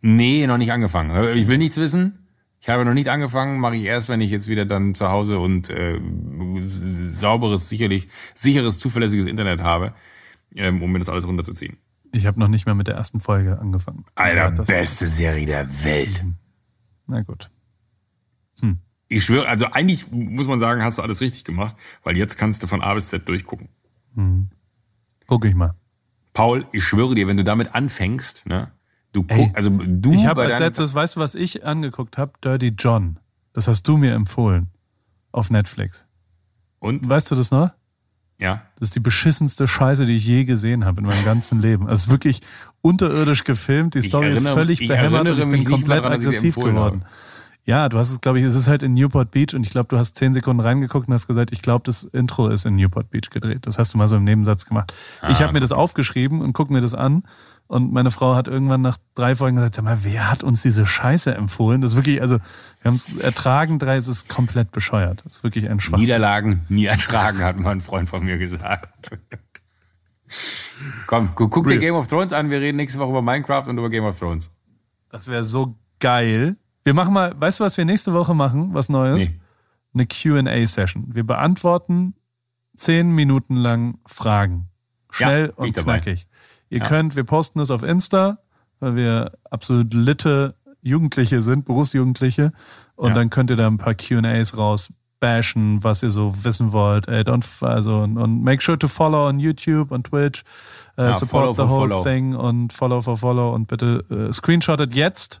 Nee, noch nicht angefangen. Ich will nichts wissen. Ich habe noch nicht angefangen, mache ich erst, wenn ich jetzt wieder dann zu Hause und äh, sauberes, sicherlich sicheres, zuverlässiges Internet habe, ähm, um mir das alles runterzuziehen. Ich habe noch nicht mehr mit der ersten Folge angefangen. Alter, beste Serie der Welt. Na gut. Ich schwöre, also eigentlich muss man sagen, hast du alles richtig gemacht, weil jetzt kannst du von A bis Z durchgucken. Guck ich mal. Paul, ich schwöre dir, wenn du damit anfängst, ne, du guck, also du Ich habe als letztes, weißt du, was ich angeguckt habe? Dirty John. Das hast du mir empfohlen. Auf Netflix. und Weißt du das noch? ja, Das ist die beschissenste Scheiße, die ich je gesehen habe in meinem ganzen Leben. Es ist wirklich unterirdisch gefilmt. Die Story erinnere- ist völlig behämmert und ich bin komplett daran, aggressiv geworden. habe. Ja, du hast es, glaube ich, es ist halt in Newport Beach und ich glaube, du hast zehn Sekunden reingeguckt und hast gesagt, ich glaube, das Intro ist in Newport Beach gedreht. Das hast du mal so im Nebensatz gemacht. ich Ah, habe mir das aufgeschrieben und guck mir das an und meine Frau hat irgendwann nach drei Folgen gesagt, sag mal, wer hat uns diese Scheiße empfohlen? Das ist wirklich, also wir haben es ertragen, drei, es ist komplett bescheuert. Das ist wirklich ein Schwachsinn. Niederlagen nie ertragen, hat mal ein Freund von mir gesagt. Komm, gu- guck dir. Game of Thrones an, wir reden nächste Woche über Minecraft und über Game of Thrones. Das wäre so geil. Wir machen mal, weißt du, was wir nächste Woche machen? Was Neues? Nee. Eine QA-Session. Wir beantworten zehn Minuten lang Fragen. Schnell Ja, und knackig. Ihr Ja. könnt, wir posten es auf Insta, weil wir absolut litte Jugendliche sind, Berufsjugendliche. Und Ja. dann könnt ihr da ein paar QAs raus bashen, was ihr so wissen wollt. Ey, don't, also, und, und make sure to follow on YouTube und Twitch. Ja, support the whole follow. thing und follow for follow und bitte äh, screenshottet jetzt,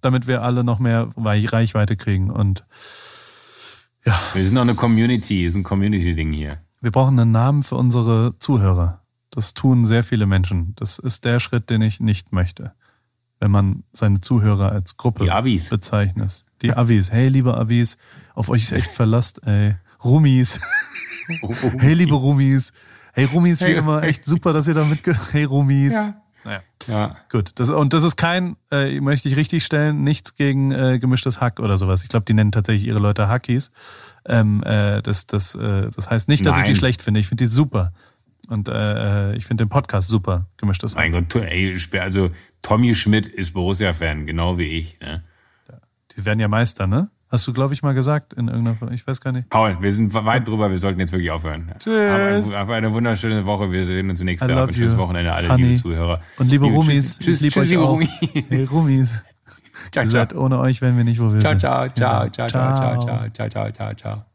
damit wir alle noch mehr Reich- Reichweite kriegen. Und Wir sind doch eine Community, ist ein Community-Ding hier. wir brauchen einen Namen für unsere Zuhörer. Das tun sehr viele Menschen. Das ist der Schritt, den ich nicht möchte. Wenn man seine Zuhörer als Gruppe Die Avis. bezeichnet. Die Avis. Hey, liebe Avis, auf euch ist echt Verlass, ey. Rumis. Hey, liebe Rumis. Hey, Rumis, wie Hey, immer, echt super, dass ihr da mitge... Hey, Rumis. Ja. Naja. Ja. Gut, das, und das ist kein, äh, möchte ich richtig stellen, nichts gegen äh, gemischtes Hack oder sowas. Ich glaube, die nennen tatsächlich ihre Leute Hackies. Ähm, äh, das, das, äh, das heißt nicht, dass ich die Nein. schlecht finde. Ich finde die super. Und äh, äh, ich finde den Podcast super, gemischtes Hack. Mein Gott, ey, also Tommy Schmidt ist Borussia-Fan, genau wie ich. Ne? Die werden ja Meister, ne? Hast du, glaube ich, mal gesagt in irgendeiner, ich weiß gar nicht. Paul, wir sind weit drüber, wir sollten jetzt wirklich aufhören. Tschüss. Hab, ein- hab eine wunderschöne Woche, wir sehen uns nächste Woche. Ein schönes Wochenende, alle honey. liebe Zuhörer. Und liebe Liebe Rumis, Tschüss, ich liebe tschüss, liebe. Rumis. Hey, Rumis. Ciao, ciao. ohne euch, wären wir nicht, wo wir Ciao, sind. ciao, ciao, Ja. ciao, ciao, ciao, ciao, ciao, ciao, ciao, ciao.